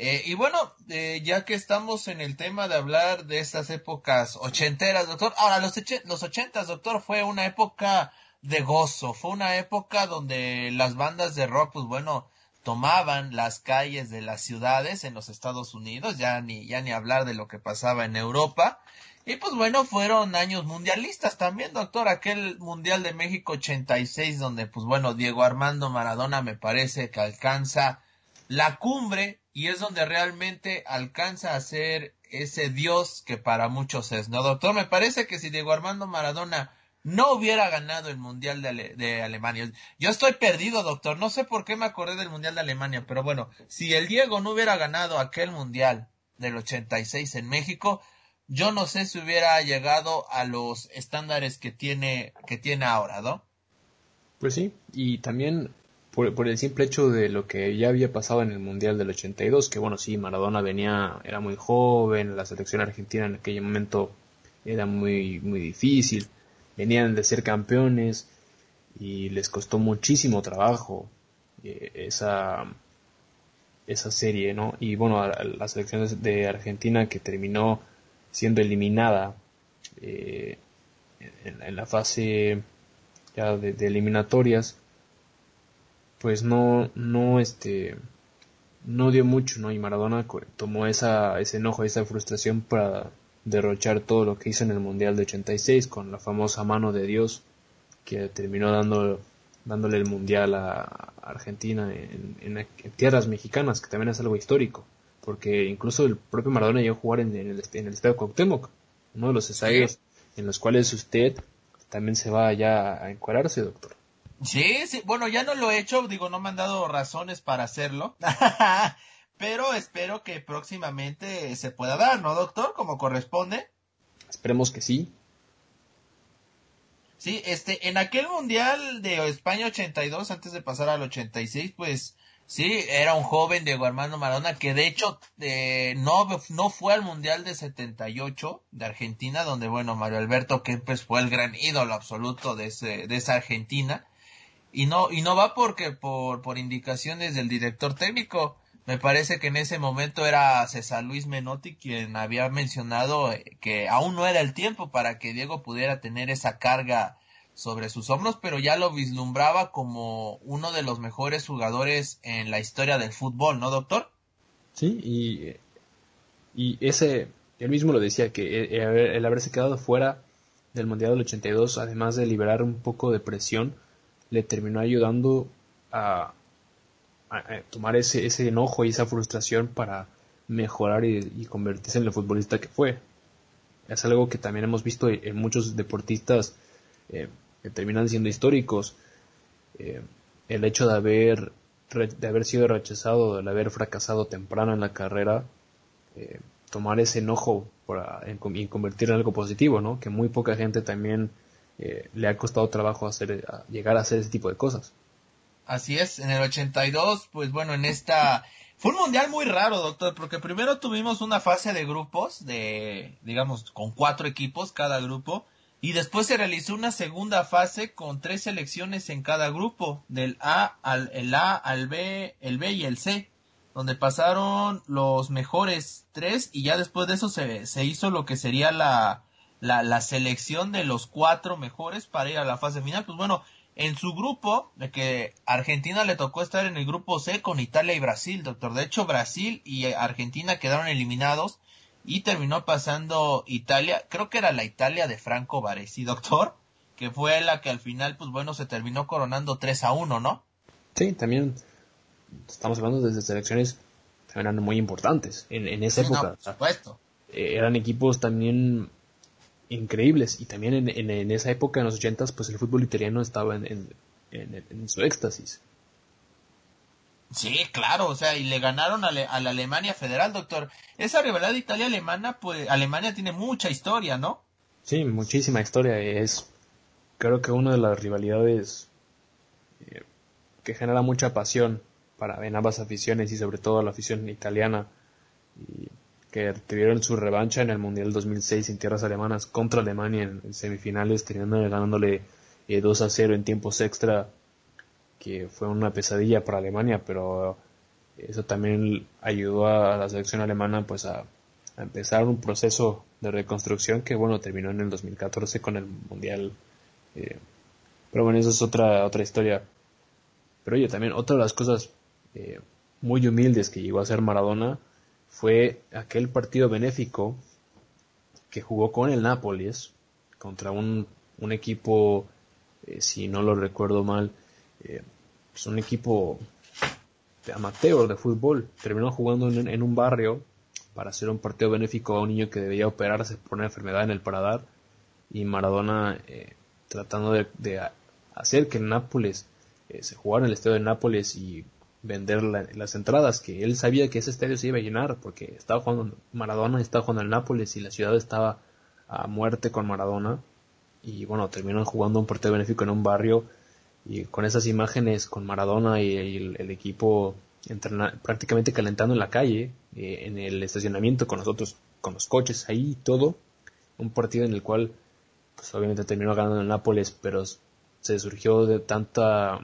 Eh, y bueno, eh, ya que estamos en el tema de hablar de estas épocas ochenteras, doctor, ahora los, los ochentas, doctor, fue una época de gozo, fue una época donde las bandas de rock, pues bueno, tomaban las calles de las ciudades en los Estados Unidos, ya ni, ya ni hablar de lo que pasaba en Europa. Y pues bueno, fueron años mundialistas también, doctor, aquel Mundial de México 86, donde pues bueno, Diego Armando Maradona me parece que alcanza la cumbre y es donde realmente alcanza a ser ese Dios que para muchos es, ¿no, doctor? Me parece que si Diego Armando Maradona no hubiera ganado el Mundial de, de Alemania. Yo estoy perdido, doctor. No sé por qué me acordé del Mundial de Alemania, pero bueno, si el Diego no hubiera ganado aquel Mundial del 86 en México, yo no sé si hubiera llegado a los estándares que tiene, que tiene ahora, ¿no? Pues sí, y también por, por el simple hecho de lo que ya había pasado en el Mundial del 82, que bueno, sí, Maradona venía, era muy joven, la selección argentina en aquel momento era muy, muy difícil, venían de ser campeones y les costó muchísimo trabajo eh, esa, esa serie, ¿no? Y bueno, la selección de- Argentina que terminó siendo eliminada eh, en, en la fase ya de eliminatorias, pues no, no, este, no dio mucho, ¿no? Y Maradona tomó esa, ese enojo, esa frustración para derrochar todo lo que hizo en el Mundial de 86 con la famosa mano de Dios que terminó dando, dándole el Mundial a Argentina en, tierras mexicanas, que también es algo histórico, porque incluso el propio Maradona llegó a jugar en, el, en el Estadio Cuauhtémoc, uno de los estadios en los cuales usted también se va ya a encuadrarse, doctor. Sí, sí, bueno, ya no lo he hecho, digo, no me han dado razones para hacerlo, pero espero que próximamente se pueda dar, ¿no, doctor? Como corresponde. Esperemos que sí. Sí, este, en aquel mundial de España 82, antes de pasar al 86, pues sí, era un joven Diego Armando Maradona que de hecho eh, no, no fue al mundial de 78 de Argentina, donde bueno, Mario Alberto Kempes fue el gran ídolo absoluto de, ese, de esa Argentina y no y no va porque por por indicaciones del director técnico me parece que en ese momento era César Luis Menotti quien había mencionado eh, que aún no era el tiempo para que Diego pudiera tener esa carga sobre sus hombros, pero ya lo vislumbraba como uno de los mejores jugadores en la historia del fútbol, ¿no, doctor? Sí, y, y ese, él mismo lo decía, que el haberse quedado fuera del Mundial del 82, además de liberar un poco de presión, le terminó ayudando a, tomar ese, ese enojo y esa frustración para mejorar y, convertirse en el futbolista que fue. Es algo que también hemos visto en muchos deportistas eh, que terminan siendo históricos. Eh, el hecho de haber, de haber sido rechazado, de haber fracasado temprano en la carrera, eh, tomar ese enojo para, y convertirlo en algo positivo, ¿no? Que muy poca gente también eh, le ha costado trabajo hacer, llegar a hacer ese tipo de cosas. Así es, en el 82, pues bueno, en esta... Fue un mundial muy raro, doctor, porque primero tuvimos una fase de grupos, de, digamos, con cuatro equipos cada grupo, y después se realizó una segunda fase con tres selecciones en cada grupo, del A al el A, al B, el B y el C, donde pasaron los mejores tres, y ya después de eso se, se hizo lo que sería la, la, la selección de los cuatro mejores para ir a la fase final. Pues bueno, en su grupo, de que Argentina le tocó estar en el grupo C con Italia y Brasil, doctor. De hecho, Brasil y Argentina quedaron eliminados y terminó pasando Italia, creo que era la Italia de Franco Baresi, doctor, que fue la que al final, pues bueno, se terminó coronando 3 a 1, ¿no? Sí, también estamos hablando de selecciones que eran muy importantes en, en esa época. por supuesto. Eh, eran equipos también increíbles y también en, en, esa época en los ochentas pues el fútbol italiano estaba en, en, su éxtasis Sí, claro, o sea, y le ganaron a, la Alemania Federal, doctor. Esa rivalidad Italia-Alemania, pues Alemania tiene mucha historia, ¿no? Sí, muchísima historia. Es, creo que una de las rivalidades eh, que genera mucha pasión para en ambas aficiones y sobre todo la afición italiana. Y que tuvieron su revancha en el Mundial 2006 en tierras alemanas contra Alemania en, semifinales, terminando ganándole 2 eh, a 0 en tiempos extra, que fue una pesadilla para Alemania, pero eso también ayudó a la selección alemana pues a, empezar un proceso de reconstrucción que bueno terminó en el 2014 con el Mundial. Eh, pero bueno, eso es otra, otra historia. Pero oye, también otra de las cosas eh, muy humildes que llegó a ser Maradona fue aquel partido benéfico que jugó con el Nápoles contra un, un equipo, eh, si no lo recuerdo mal, eh, pues un equipo de amateur de fútbol. Terminó jugando en, un barrio para hacer un partido benéfico a un niño que debía operarse por una enfermedad en el paradar y Maradona eh, tratando de, hacer que el Nápoles se jugara en el estadio de Nápoles y vender las entradas, que él sabía que ese estadio se iba a llenar porque estaba jugando Maradona, estaba jugando el Nápoles y la ciudad estaba a muerte con Maradona. Y bueno, terminaron jugando un partido benéfico en un barrio y con esas imágenes con Maradona y, el, equipo prácticamente calentando en la calle, eh, en el estacionamiento con nosotros, con los coches ahí todo, un partido en el cual pues obviamente terminó ganando el Nápoles, pero se surgió de tanta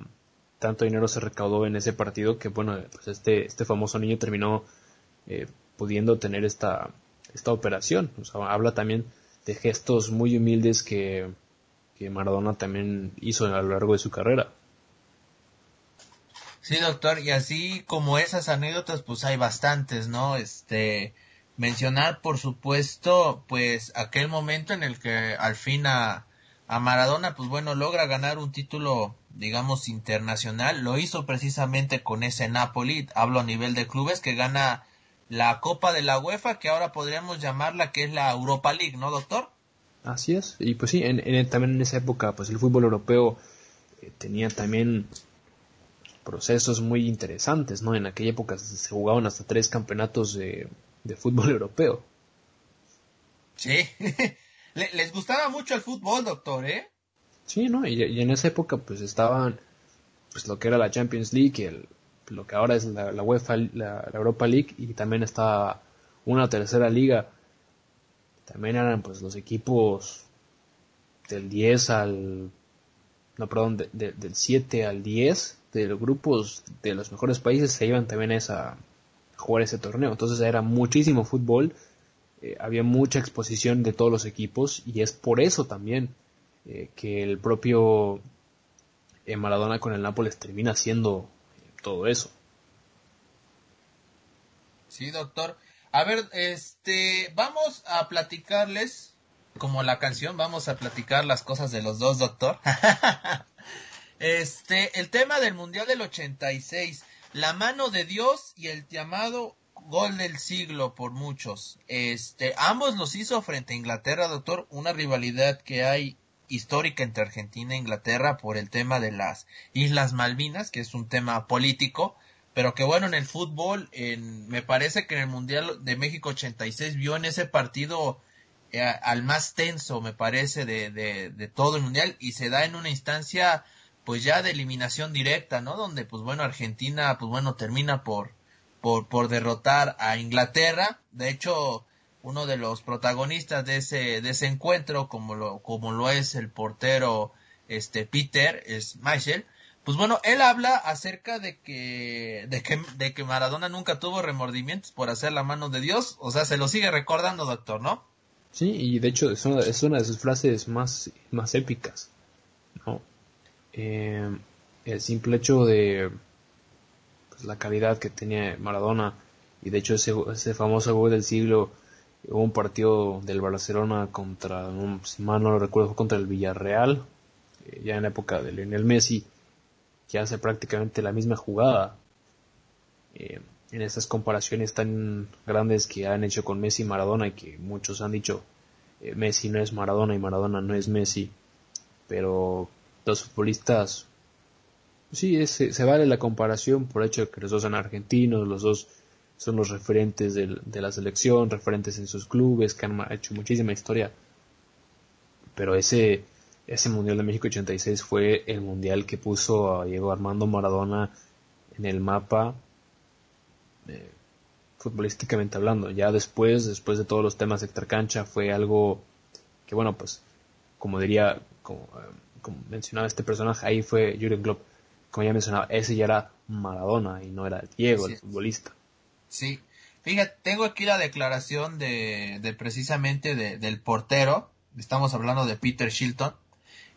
tanto dinero se recaudó en ese partido que, bueno, pues este, este famoso niño terminó eh, pudiendo tener esta, esta operación. Habla también de gestos muy humildes que, que Maradona también hizo a lo largo de su carrera. Sí, doctor, y así como esas anécdotas, pues hay bastantes, ¿no? Este, mencionar, por supuesto, pues aquel momento en el que al fin a, a Maradona, pues bueno, logra ganar un título, digamos, internacional. Lo hizo precisamente con ese Napoli, hablo a nivel de clubes, que gana la Copa de la UEFA, que ahora podríamos llamarla que es la Europa League, ¿no, doctor? Así es, y pues sí, en, también en esa época, pues el fútbol europeo eh, tenía también procesos muy interesantes, ¿no? En aquella época se, jugaban hasta tres campeonatos de, fútbol europeo. Sí, les gustaba mucho el fútbol, doctor, ¿eh? Sí, ¿no? Y, en esa época pues estaban pues lo que era la Champions League, el, lo que ahora es la, UEFA, la, Europa League y también estaba una tercera liga. También eran pues los equipos del 10 al no, perdón, del 7 al 10 de los grupos de los mejores países se iban también a, esa, jugar ese torneo. Entonces era muchísimo fútbol, eh, había mucha exposición de todos los equipos y es por eso también eh, que el propio eh, Maradona con el Nápoles termina haciendo todo eso. Sí, doctor. A ver, este, vamos a platicarles como la canción, vamos a platicar las cosas de los dos, doctor. este, el tema del Mundial del 86, la mano de Dios y el llamado gol del siglo por muchos. Este, ambos los hizo frente a Inglaterra, doctor, una rivalidad que hay histórica entre Argentina e Inglaterra por el tema de las Islas Malvinas, que es un tema político, pero que bueno, en el fútbol, en, me parece que en el Mundial de México 86 vio en ese partido eh, al más tenso, me parece, de, de, todo el mundial y se da en una instancia pues ya de eliminación directa, ¿no? Donde pues bueno, Argentina pues bueno termina por, por, por derrotar a Inglaterra. De hecho, uno de los protagonistas de ese, de ese encuentro, como lo, como lo es el portero este Peter, es Michael, pues bueno, él habla acerca de que, de que, de que Maradona nunca tuvo remordimientos por hacer la mano de Dios, o sea, se lo sigue recordando, doctor, ¿no? Sí, y de hecho es una, es una de sus frases más, más épicas. ¿no? Eh, el simple hecho de pues, la calidad que tenía Maradona y de hecho ese, ese famoso gol del siglo hubo un partido del Barcelona contra si mal no lo recuerdo contra el Villarreal eh, ya en la época de Lionel Messi que hace prácticamente la misma jugada. Eh, en estas comparaciones tan grandes que han hecho con Messi y Maradona y que muchos han dicho eh, Messi no es Maradona y Maradona no es Messi, pero los futbolistas sí se, vale la comparación por el hecho de que los dos son argentinos, los dos son los referentes de, la selección, referentes en sus clubes, que han hecho muchísima historia. Pero ese, ese Mundial de México 86 fue el Mundial que puso a Diego Armando Maradona en el mapa eh, futbolísticamente hablando. Ya después, después de todos los temas de extracancha, fue algo que, bueno, pues, como diría, como, eh, mencionaba este personaje, ahí fue Jurgen Klopp. Como ya mencionaba, ese ya era Maradona y no era Diego, el futbolista. Sí. Fíjate, tengo aquí la declaración de, de precisamente del portero. Estamos hablando de Peter Shilton.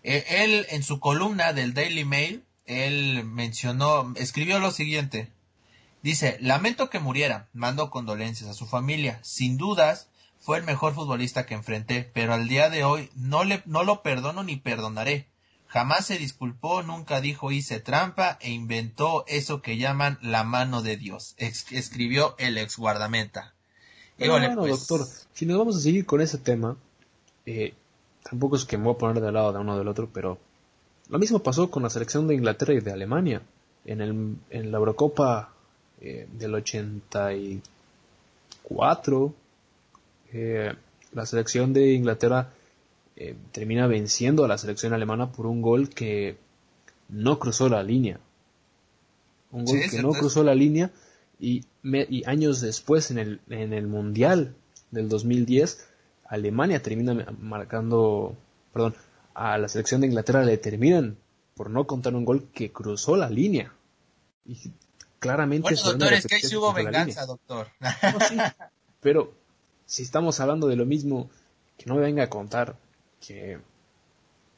Eh, él, en su columna del Daily Mail, él mencionó, escribió lo siguiente. Dice, lamento que muriera, mando condolencias a su familia. Sin dudas, fue el mejor futbolista que enfrenté, pero al día de hoy no, le, no lo perdono ni perdonaré. Jamás se disculpó, nunca dijo hice trampa e inventó eso que llaman la mano de Dios, escribió el ex guardameta. bueno, pues, doctor, si nos vamos a seguir con ese tema, eh, tampoco es que me voy a poner de lado de uno del otro, pero lo mismo pasó con la selección de Inglaterra y de Alemania. En, el, en la Eurocopa eh, del 84, eh, la selección de Inglaterra eh, termina venciendo a la selección alemana por un gol que no cruzó la línea. Un gol que no cruzó la línea y, años después en el, en el Mundial del 2010, Alemania termina marcando, perdón, a la selección de Inglaterra le terminan por no contar un gol que cruzó la línea. Y claramente bueno, doctor, es que ahí hubo venganza, doctor. pero si estamos hablando de lo mismo, que no me venga a contar que,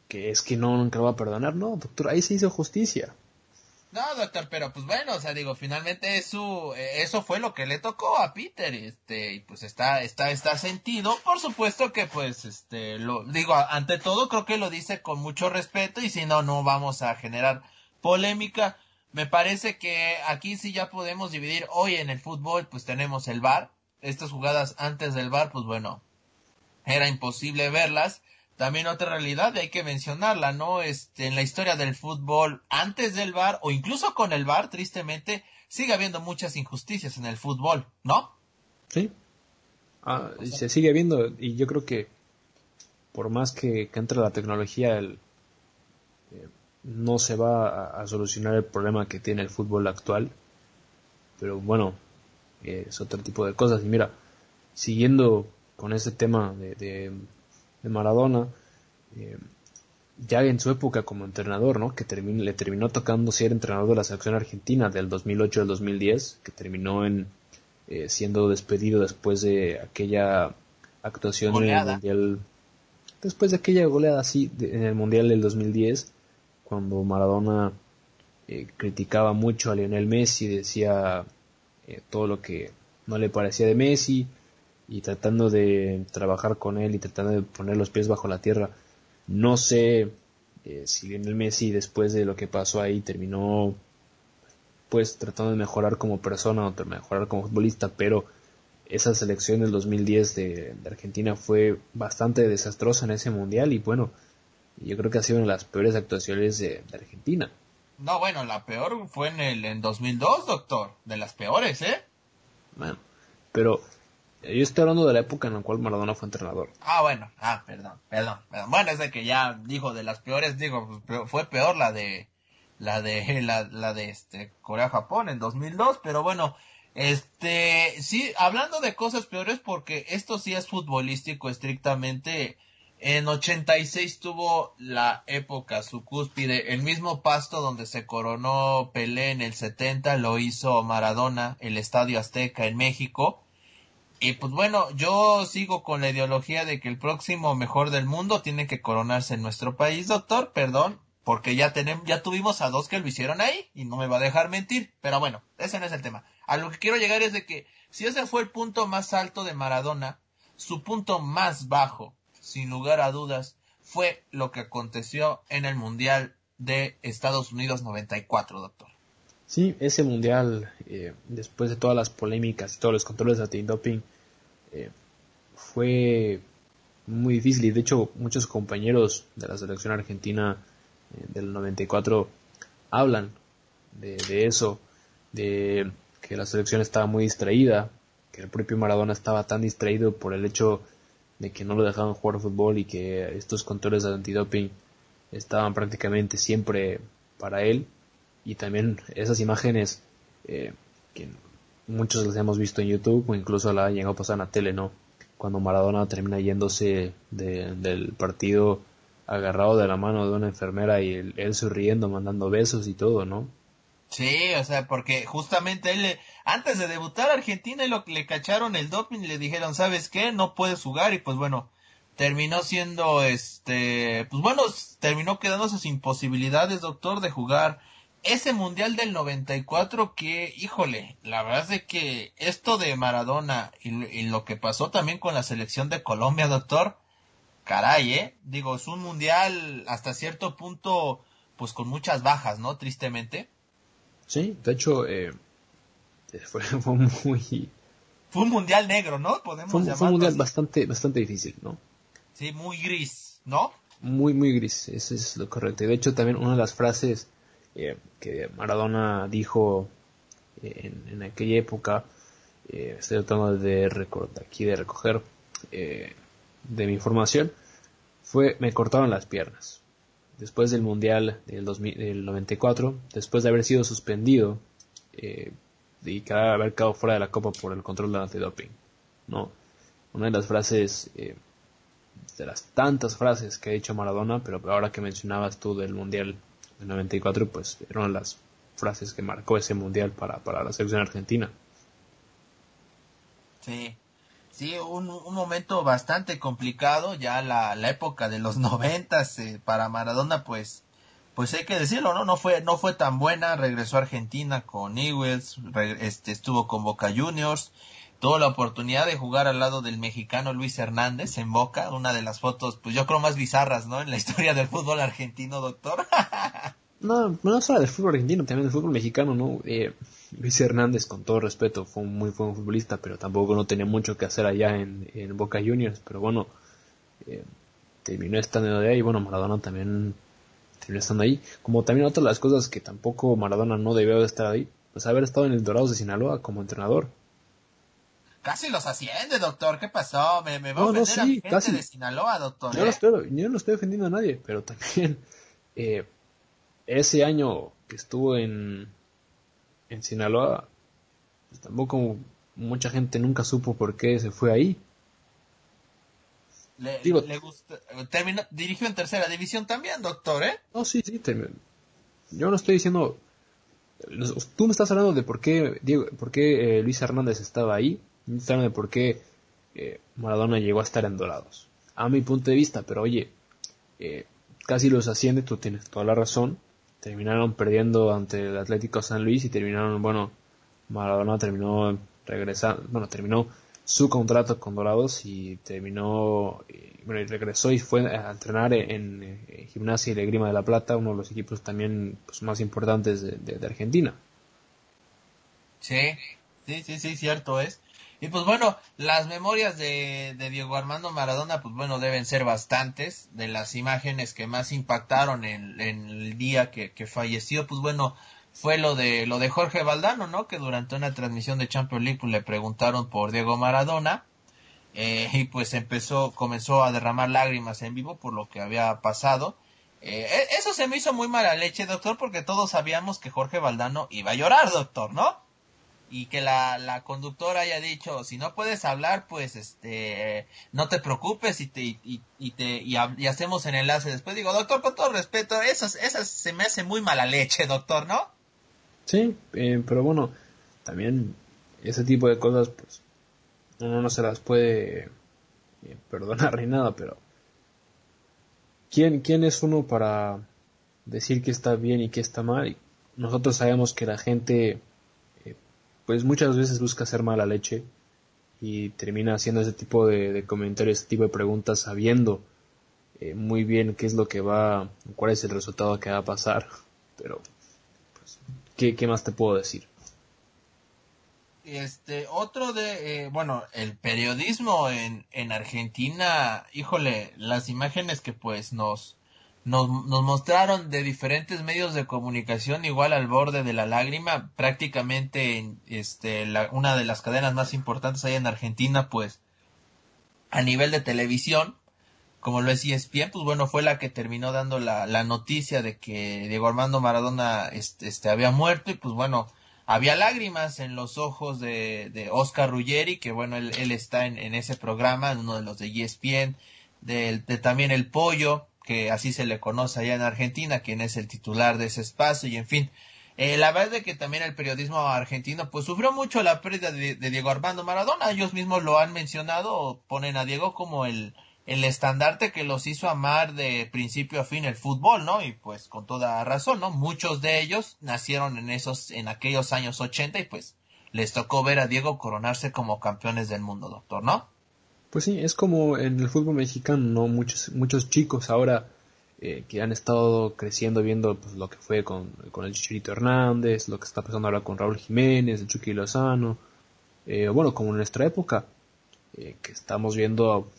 que es que no nunca lo va a perdonar, no, doctor, ahí se hizo justicia. No, doctor, pero pues bueno, o sea, digo, finalmente eso, eh, eso fue lo que le tocó a Peter, este, y pues está, está, está sentido. Por supuesto que pues, este, lo, digo, ante todo creo que lo dice con mucho respeto y si no, no vamos a generar polémica. Me parece que aquí sí ya podemos dividir, hoy en el fútbol pues tenemos el VAR, estas jugadas antes del VAR, pues bueno, era imposible verlas también otra realidad y hay que mencionarla, ¿no? Este, en la historia del fútbol, antes del VAR o incluso con el VAR, tristemente, sigue habiendo muchas injusticias en el fútbol, ¿no? Sí. Ah, se sigue viendo y yo creo que por más que, entre la tecnología, el, eh, no se va a, solucionar el problema que tiene el fútbol actual. Pero bueno, es otro tipo de cosas. Y mira, siguiendo con ese tema de Maradona, eh, ya en su época como entrenador, ¿no? Que le terminó tocando ser entrenador de la selección argentina del 2008 al 2010, que terminó en eh, siendo despedido después de aquella actuación en el mundial, después de aquella goleada así en el mundial del 2010, cuando Maradona eh, criticaba mucho a Lionel Messi, decía todo lo que no le parecía de Messi, y tratando de trabajar con él y tratando de poner los pies bajo la tierra. No sé eh, si Lionel Messi después de lo que pasó ahí terminó pues tratando de mejorar como persona o de mejorar como futbolista, pero esa selección del 2010 de, Argentina fue bastante desastrosa en ese mundial y bueno, yo creo que ha sido una de las peores actuaciones de, de Argentina. No, bueno, la peor fue en el en 2002, doctor, de las peores, ¿eh? Bueno, pero yo estoy hablando de la época en la cual Maradona fue entrenador. Ah, bueno, ah, perdón, perdón, Bueno, es de que ya dijo de las peores, digo, pues, fue peor la de, la de, la, la de este, Corea-Japón en 2002, pero bueno, este, sí, hablando de cosas peores porque esto sí es futbolístico estrictamente, en 86 tuvo la época, su cúspide, el mismo pasto donde se coronó Pelé en el 70 lo hizo Maradona, el Estadio Azteca en México, y pues bueno, yo sigo con la ideología de que el próximo mejor del mundo tiene que coronarse en nuestro país, doctor, perdón, porque ya tenemos, ya tuvimos a dos que lo hicieron ahí y no me va a dejar mentir, pero bueno, ese no es el tema. A lo que quiero llegar es de que si ese fue el punto más alto de Maradona, su punto más bajo, sin lugar a dudas, fue lo que aconteció en el Mundial de Estados Unidos 94, doctor. Sí, ese mundial, eh, después de todas las polémicas y todos los controles antidoping, eh, fue muy difícil. Y de hecho muchos compañeros de la selección argentina eh, del 94 hablan de, de, eso, de que la selección estaba muy distraída, que el propio Maradona estaba tan distraído por el hecho de que no lo dejaban jugar fútbol y que estos controles antidoping estaban prácticamente siempre para él y también esas imágenes eh, que muchos las hemos visto en YouTube o incluso la han llegado a pasar en la tele, ¿no? Cuando Maradona termina yéndose del partido agarrado de la mano de una enfermera y él, sonriendo, mandando besos y todo, ¿no? Sí, o sea, porque justamente él, antes de debutar a Argentina, lo, le cacharon el doping y le dijeron, ¿sabes qué? No puedes jugar y pues bueno, terminó siendo, este, pues bueno, terminó quedándose sin posibilidades, doctor, de jugar ese mundial del 94 que, híjole, la verdad es que esto de Maradona y, lo que pasó también con la selección de Colombia, doctor, caray, eh, digo, es un mundial hasta cierto punto, pues con muchas bajas, ¿no? Tristemente. Sí, de hecho, eh, fue, muy... Fue un mundial negro, ¿no? Podemos fue, fue un mundial bastante, bastante difícil, ¿no? Sí, muy gris, ¿no? Muy, muy gris, eso es lo correcto. Y de hecho, también una de las frases eh, que Maradona dijo eh, en, aquella época, eh, estoy tratando de aquí de recoger de mi información, fue me cortaron las piernas. Después del Mundial del, 94, después de haber sido suspendido y haber quedado fuera de la Copa por el control del antidoping. ¿no? Una de las frases, de las tantas frases que ha dicho Maradona, pero ahora que mencionabas tú del Mundial el 94 pues eran las frases que marcó ese mundial para, para la selección argentina. Sí, sí, un, un momento bastante complicado, ya la, la época de los noventas eh, para Maradona pues pues hay que decirlo, ¿no? No fue, no fue tan buena, regresó a Argentina con Newells, este, estuvo con Boca Juniors, tuvo la oportunidad de jugar al lado del mexicano Luis Hernández en Boca, una de las fotos, pues yo creo más bizarras, ¿no? En la historia del fútbol argentino, doctor. no, no solo del fútbol argentino, también del fútbol mexicano, ¿no? Eh, Luis Hernández, con todo respeto, fue un muy buen futbolista, pero tampoco no tenía mucho que hacer allá en, en Boca Juniors, pero bueno, eh, terminó estando de ahí, bueno, Maradona también terminó estando ahí, como también otras las cosas que tampoco Maradona no debió de estar ahí, pues haber estado en el Dorados de Sinaloa como entrenador. Casi los asciende, doctor, ¿qué pasó? Me, me va a ofender a gente casi. de Sinaloa, doctor. Yo, no ¿eh? estoy, yo no estoy defendiendo a nadie, pero también eh, ese año que estuvo en, en Sinaloa, pues tampoco mucha gente nunca supo por qué se fue ahí. Le, Digo, le gusta, terminó, dirigió en tercera división también, doctor, ¿eh? No, sí, sí, yo no estoy diciendo, tú me estás hablando de por qué, Diego, por qué eh, Luis Hernández estaba ahí, de por qué eh, Maradona llegó a estar en Dorados. A mi punto de vista, pero oye, eh, casi los asciende, tú tienes toda la razón, terminaron perdiendo ante el Atlético San Luis y terminaron, bueno, Maradona terminó regresando, bueno, terminó su contrato con Dorados y terminó, bueno, y regresó y fue a entrenar en, Gimnasia y la Grima de la Plata, uno de los equipos también pues, más importantes de, de, de Argentina. Sí, sí, sí, sí, cierto es. Y pues bueno, las memorias de, de, Diego Armando Maradona, pues bueno, deben ser bastantes. De las imágenes que más impactaron en, en el día que, que, falleció, pues bueno, fue lo de, lo de Jorge Valdano, ¿no? Que durante una transmisión de Champions League pues, le preguntaron por Diego Maradona. Eh, y pues empezó, comenzó a derramar lágrimas en vivo por lo que había pasado. Eh, e, eso se me hizo muy mala leche, doctor, porque todos sabíamos que Jorge Valdano iba a llorar, doctor, ¿no? Y que la, la conductora haya dicho si no puedes hablar pues este no te preocupes y te y, y te y, hacemos el enlace después digo doctor con todo respeto esas esas se me hace muy mala leche doctor no sí eh, pero bueno también ese tipo de cosas pues uno no se las puede eh, perdonar ni nada pero quién quién es uno para decir que está bien y que está mal nosotros sabemos que la gente pues muchas veces busca hacer mala leche y termina haciendo ese tipo de, comentarios, ese tipo de preguntas sabiendo eh, muy bien qué es lo que va, cuál es el resultado que va a pasar. Pero, pues, ¿qué, más te puedo decir? Este, otro de, eh, bueno, el periodismo en, en Argentina, híjole, las imágenes que pues nos, nos, nos mostraron de diferentes medios de comunicación igual al borde de la lágrima, prácticamente este, la, una de las cadenas más importantes ahí en Argentina, pues a nivel de televisión, como lo es ESPN, pues bueno, fue la que terminó dando la, la noticia de que Diego Armando Maradona este, este, había muerto y pues bueno, había lágrimas en los ojos de, de Oscar Ruggeri, que bueno, él, él está en, en, ese programa, en uno de los de ESPN, de, de también El Pollo, que así se le conoce allá en Argentina, quien es el titular de ese espacio y en fin. Eh, la verdad es que también el periodismo argentino pues sufrió mucho la pérdida de, Diego Armando Maradona. Ellos mismos lo han mencionado, ponen a Diego como el, el estandarte que los hizo amar de principio a fin el fútbol, ¿no? Y pues con toda razón, ¿no? Muchos de ellos nacieron en esos, en aquellos años 80 y pues les tocó ver a Diego coronarse como campeones del mundo, doctor, ¿no? Pues sí, es como en el fútbol mexicano, ¿no? Muchos, muchos chicos ahora eh, que han estado creciendo viendo pues, lo que fue con, con, el Chicharito Hernández, lo que está pasando ahora con Raúl Jiménez, el Chucky Lozano, eh, bueno, como en nuestra época, eh, que estamos viendo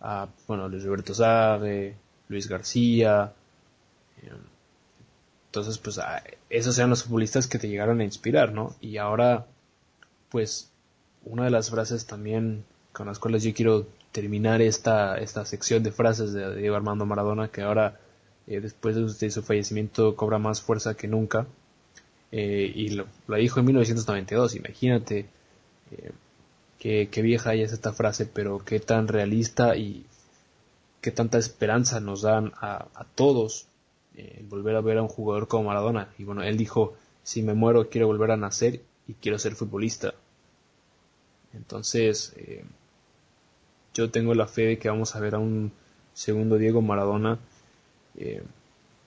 a, bueno, Luis Roberto Zague, Luis García, eh, entonces pues a, esos eran los futbolistas que te llegaron a inspirar, ¿no? Y ahora, pues, una de las frases también con las cuales yo quiero terminar esta, esta sección de frases de Diego Armando Maradona, que ahora, eh, después de su fallecimiento, cobra más fuerza que nunca. Eh, y lo, dijo en 1992, imagínate eh, qué, vieja es esta frase, pero qué tan realista y qué tanta esperanza nos dan a, todos el volver a ver a un jugador como Maradona. Y bueno, él dijo, si me muero quiero volver a nacer y quiero ser futbolista. Entonces, eh, yo tengo la fe de que vamos a ver a un segundo Diego Maradona. Eh,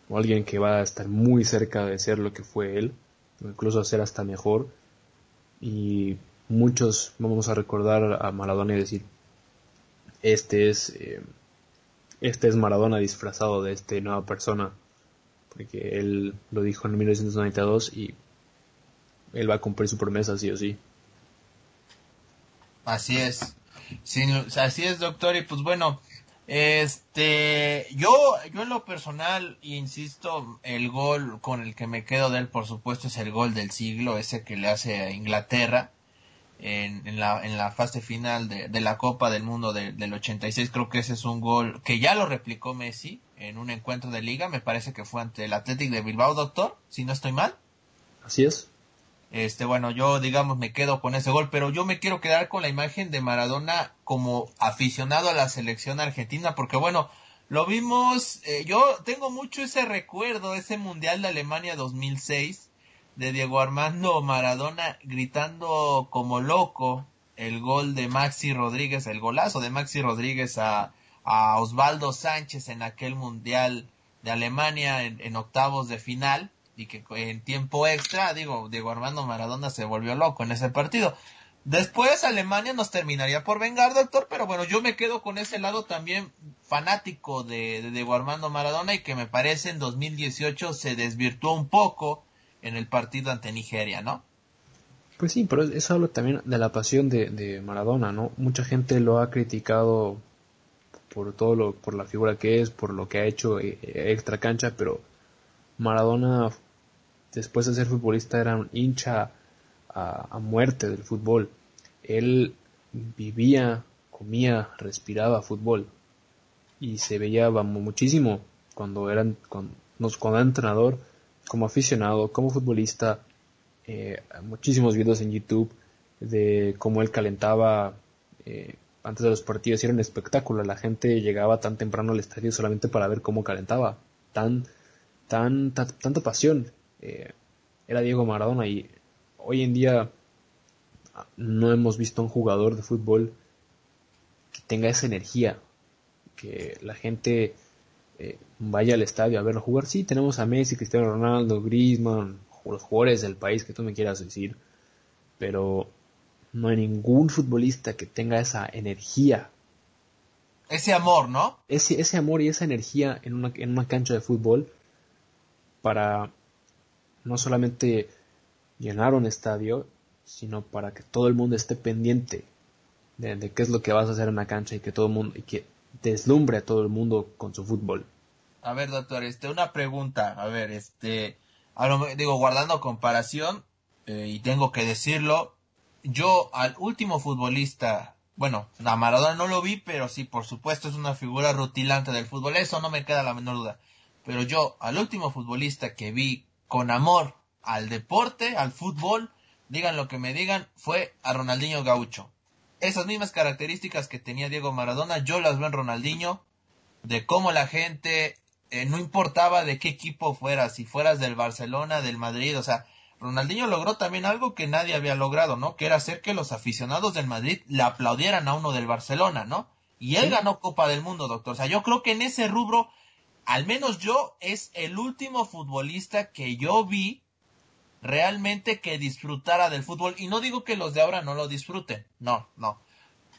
o alguien que va a estar muy cerca de ser lo que fue él, incluso ser hasta mejor. Y muchos vamos a recordar a Maradona y decir, este es, eh, este es Maradona disfrazado de esta nueva persona, porque él lo dijo en 1992 y él va a cumplir su promesa sí o sí. Así es. Así es, doctor. Y pues bueno, este, yo, yo en lo personal, insisto, el gol con el que me quedo de él, por supuesto, es el gol del siglo, ese que le hace a Inglaterra en, la, en la fase final de, de la Copa del Mundo del 86. Creo que ese es un gol que ya lo replicó Messi en un encuentro de liga. Me parece que fue ante el Athletic de Bilbao, doctor, si no estoy mal. Así es. Este, bueno, yo digamos me quedo con ese gol, pero yo me quiero quedar con la imagen de Maradona como aficionado a la selección argentina, porque bueno, lo vimos, eh, yo tengo mucho ese recuerdo, ese Mundial de Alemania 2006, de Diego Armando Maradona gritando como loco el gol de Maxi Rodríguez, el golazo de Maxi Rodríguez a, a Osvaldo Sánchez en aquel Mundial de Alemania en, octavos de final y que en tiempo extra, digo, Diego Armando Maradona se volvió loco en ese partido. Después Alemania nos terminaría por vengar, doctor, pero bueno, yo me quedo con ese lado también fanático de, de Diego Armando Maradona y que me parece en 2018 se desvirtuó un poco en el partido ante Nigeria, ¿no? Pues sí, pero eso habla también de la pasión de, Maradona, ¿no? Mucha gente lo ha criticado por todo lo, por la figura que es, por lo que ha hecho eh, extra cancha, pero Maradona, después de ser futbolista, era un hincha a, muerte del fútbol. Él vivía, comía, respiraba fútbol y se veía muchísimo cuando eran cuando, cuando era entrenador como aficionado, como futbolista, eh, muchísimos videos en YouTube de cómo él calentaba eh, antes de los partidos. Era un espectáculo. La gente llegaba tan temprano al estadio solamente para ver cómo calentaba. Tan, tan, tanta pasión. Eh, era Diego Maradona y hoy en día no hemos visto un jugador de fútbol que tenga esa energía. Que la gente eh, vaya al estadio a verlo jugar. Sí, tenemos a Messi, Cristiano Ronaldo, Griezmann, los jugadores del país que tú me quieras decir, pero no hay ningún futbolista que tenga esa energía. Ese amor, ¿no? Ese, ese amor y esa energía en una, en una cancha de fútbol para no solamente llenar un estadio, sino para que todo el mundo esté pendiente de, qué es lo que vas a hacer en la cancha y que todo el mundo y que deslumbre a todo el mundo con su fútbol. A ver, doctor, este, una pregunta. A ver, este, digo, guardando comparación, eh, y tengo que decirlo, yo al último futbolista, bueno, a Maradona no lo vi, pero sí, por supuesto, es una figura rutilante del fútbol, eso no me queda la menor duda. Pero yo, al último futbolista que vi con amor al deporte, al fútbol, digan lo que me digan, fue a Ronaldinho Gaucho esas mismas características que tenía Diego Maradona, yo las veo en Ronaldinho, de cómo la gente, eh, no importaba de qué equipo fueras, si fueras del Barcelona, del Madrid, o sea, Ronaldinho logró también algo que nadie había logrado, ¿no? Que era hacer que los aficionados del Madrid le aplaudieran a uno del Barcelona, ¿no? Y él ganó Copa del Mundo, doctor. O sea, yo creo que en ese rubro, al menos yo, es el último futbolista que yo vi realmente que disfrutara del fútbol. Y no digo que los de ahora no lo disfruten, no, no.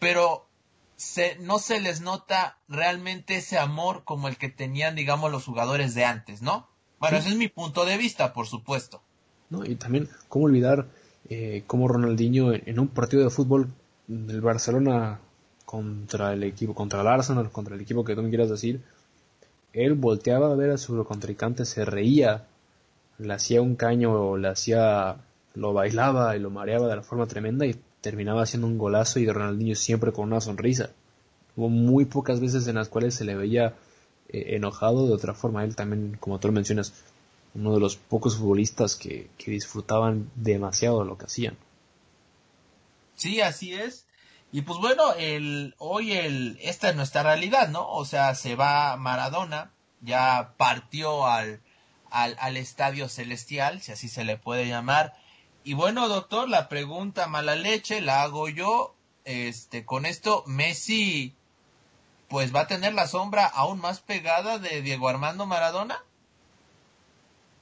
Pero se, no se les nota realmente ese amor como el que tenían, digamos, los jugadores de antes, ¿no? Bueno, ese es mi punto de vista, por supuesto. No, y también, ¿cómo olvidar eh, cómo Ronaldinho en, un partido de fútbol del Barcelona contra el equipo, contra el Arsenal, contra el equipo que tú me quieras decir, él volteaba a ver a su contrincante, se reía le hacía un caño le hacía, lo bailaba y lo mareaba de la forma tremenda y terminaba haciendo un golazo y Ronaldinho siempre con una sonrisa. Hubo muy pocas veces en las cuales se le veía eh, enojado de otra forma. Él también, como tú mencionas, uno de los pocos futbolistas que, que disfrutaban demasiado de lo que hacían. Sí, así es. Y pues bueno, el, hoy el, esta es nuestra realidad, ¿no? O sea, se va Maradona, ya partió al, al, al estadio celestial, si así se le puede llamar. Y bueno, doctor, la pregunta mala leche la hago yo. Este, con esto, Messi, pues va a tener la sombra aún más pegada de Diego Armando Maradona.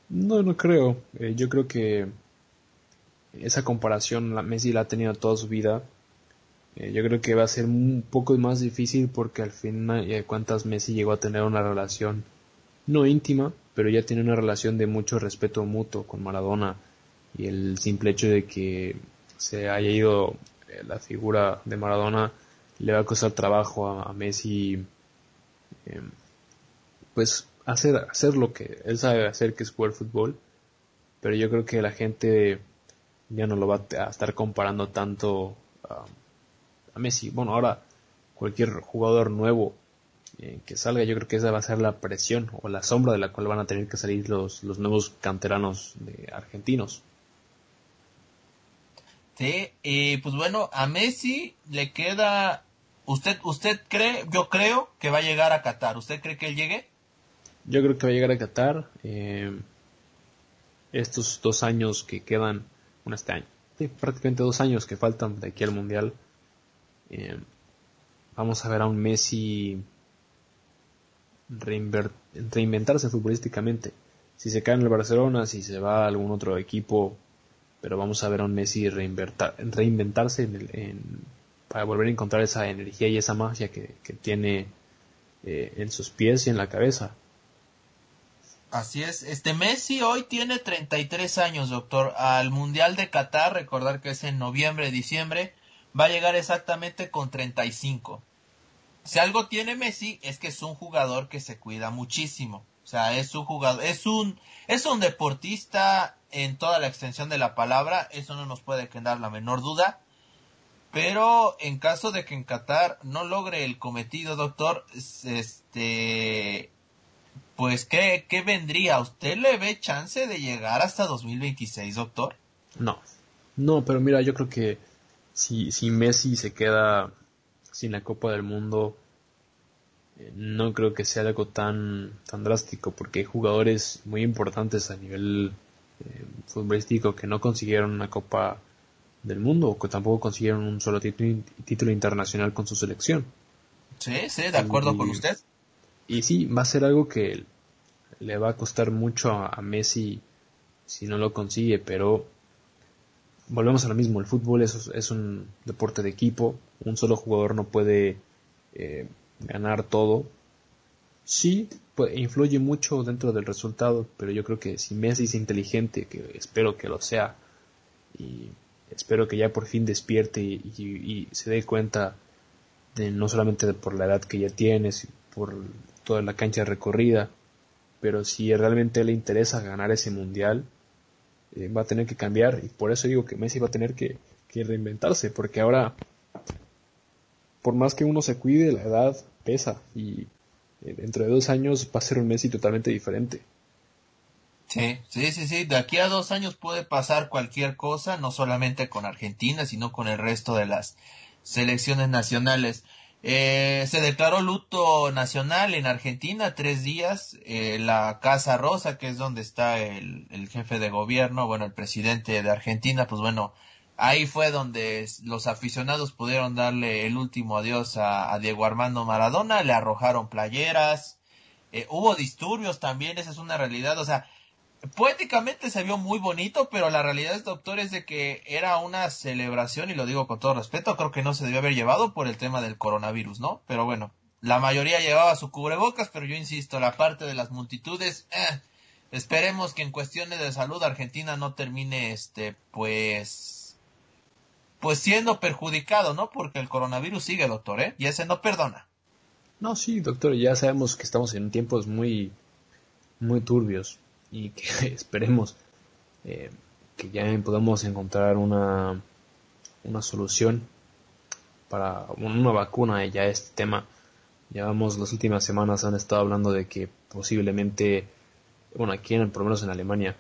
No, no creo. Eh, yo creo que esa comparación la, Messi la ha tenido toda su vida. Eh, yo creo que va a ser un poco más difícil porque al final de cuentas Messi llegó a tener una relación no íntima, pero ya tiene una relación de mucho respeto mutuo con Maradona. Y el simple hecho de que se haya ido eh, la figura de Maradona le va a costar trabajo a, Messi em, pues hacer, hacer lo que él sabe hacer que es jugar fútbol. Pero yo creo que la gente ya no lo va a estar comparando tanto a, Messi. Bueno, ahora cualquier jugador nuevo eh, que salga, yo creo que esa va a ser la presión o la sombra de la cual van a tener que salir los, los nuevos canteranos de argentinos. Sí, y pues bueno, a Messi le queda. ¿Usted, usted cree, yo creo que va a llegar a Qatar? ¿Usted cree que él llegue? Yo creo que va a llegar a Qatar. Eh, estos dos años que quedan este año. prácticamente dos años que faltan de aquí al Mundial. Eh, vamos a ver a un Messi reinventarse futbolísticamente. Si se cae en el Barcelona, si se va a algún otro equipo, pero vamos a ver a un Messi reinventarse para volver a encontrar esa energía y esa magia que, tiene eh, en sus pies y en la cabeza. Así es. Este Messi hoy tiene 33 años, doctor. Al Mundial de Qatar, recordar que es en noviembre, diciembre, va a llegar exactamente con 35. Si algo tiene Messi es que es un jugador que se cuida muchísimo. O sea, es un jugador, es un, es un deportista en toda la extensión de la palabra. Eso no nos puede quedar la menor duda. Pero en caso de que en Qatar no logre el cometido, doctor, este, pues ¿qué, ¿qué vendría? ¿Usted le ve chance de llegar hasta 2026, doctor? No, no, pero mira, yo creo que si, si Messi se queda sin la Copa del Mundo, eh, no creo que sea algo tan, tan drástico, porque hay jugadores muy importantes a nivel eh, futbolístico que no consiguieron una Copa del Mundo o que tampoco consiguieron un solo título, título internacional con su selección. Sí, sí, de acuerdo con usted. Y sí, va a ser algo que le va a costar mucho a, Messi si no lo consigue, pero volvemos a lo mismo, el fútbol es, es un deporte de equipo, un solo jugador no puede eh, ganar todo. Sí, pues, influye mucho dentro del resultado, pero yo creo que si Messi es inteligente, que espero que lo sea, y espero que ya por fin despierte y, se dé cuenta de no solamente por la edad que ya tiene, por toda la cancha recorrida, pero si realmente le interesa ganar ese mundial, eh, va a tener que cambiar y por eso digo que Messi va a tener que, reinventarse, porque ahora, por más que uno se cuide, la edad pesa y eh, dentro de dos años va a ser un Messi totalmente diferente. Sí, sí, sí, sí. De aquí a dos años puede pasar cualquier cosa, no solamente con Argentina, sino con el resto de las selecciones nacionales. Eh, se declaró luto nacional en Argentina tres días. Eh, la Casa Rosa, que es donde está el, jefe de gobierno, bueno, el presidente de Argentina, pues bueno, ahí fue donde los aficionados pudieron darle el último adiós a, Diego Armando Maradona, le arrojaron playeras, eh, hubo disturbios también, esa es una realidad, o sea, poéticamente se vio muy bonito, pero la realidad es, doctor, es de que era una celebración, y lo digo con todo respeto, creo que no se debió haber llevado por el tema del coronavirus, ¿no? Pero bueno, la mayoría llevaba su cubrebocas, pero yo insisto, la parte de las multitudes, eh, esperemos que en cuestiones de salud Argentina no termine, este, pues, pues siendo perjudicado, ¿no? Porque el coronavirus sigue, doctor, ¿eh? Y ese no perdona. No, sí, doctor, ya sabemos que estamos en tiempos muy, muy turbios y que esperemos eh, que ya podamos encontrar una, una solución para una vacuna ya este tema. Ya vamos, las últimas semanas han estado hablando de que posiblemente, bueno, aquí en, por lo menos en Alemania,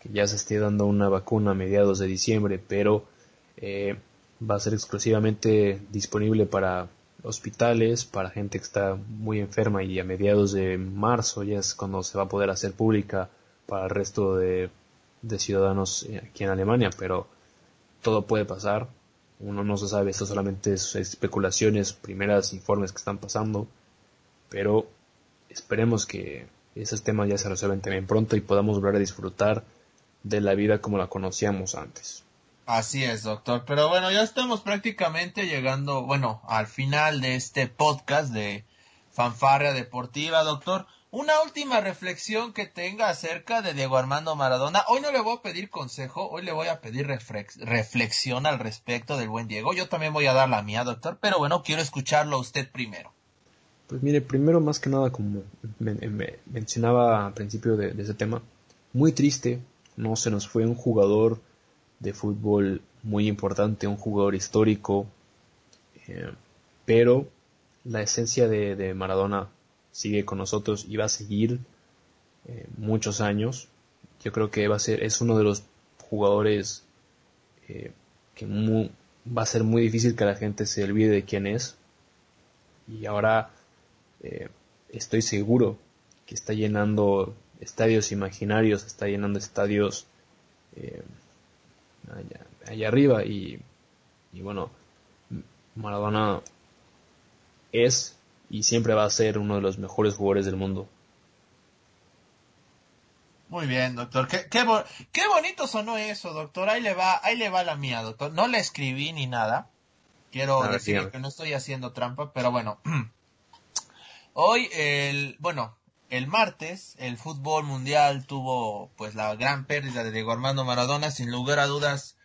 que ya se esté dando una vacuna a mediados de diciembre, pero eh, va a ser exclusivamente disponible para hospitales, para gente que está muy enferma y a mediados de marzo ya es cuando se va a poder hacer pública para el resto de, ciudadanos eh, aquí en Alemania, pero todo puede pasar. Uno no se sabe, esto solamente es especulaciones, primeras informes que están pasando, pero esperemos que, esos temas ya se resuelven también pronto y podamos volver a disfrutar de la vida como la conocíamos antes. Así es, doctor. Pero bueno, ya estamos prácticamente llegando, bueno, al final de este podcast de Fanfarria Deportiva, doctor. Una última reflexión que tenga acerca de Diego Armando Maradona. Hoy no le voy a pedir consejo, hoy le voy a pedir reflexión al respecto del buen Diego. Yo también voy a dar la mía, doctor, pero bueno, quiero escucharlo a usted primero. Pues mire, primero más que nada, como me, mencionaba al principio de, ese tema, muy triste, no se nos fue un jugador de fútbol muy importante, un jugador histórico, eh, pero la esencia de, Maradona sigue con nosotros y va a seguir eh, muchos años. Yo creo que va a ser, es uno de los jugadores eh, que va a ser muy difícil que la gente se olvide de quién es. Y ahora eh, estoy seguro que está llenando estadios imaginarios, está llenando estadios eh, allá, arriba y, y, bueno, Maradona es y siempre va a ser uno de los mejores jugadores del mundo. Muy bien, doctor. Qué, qué, bonito sonó eso, doctor. Ahí le va, ahí le va la mía, doctor. No le escribí ni nada. Quiero decir que no estoy haciendo trampa, pero bueno. Hoy, el, bueno, el martes, el fútbol mundial tuvo pues la gran pérdida de Diego Armando Maradona, sin lugar a dudas,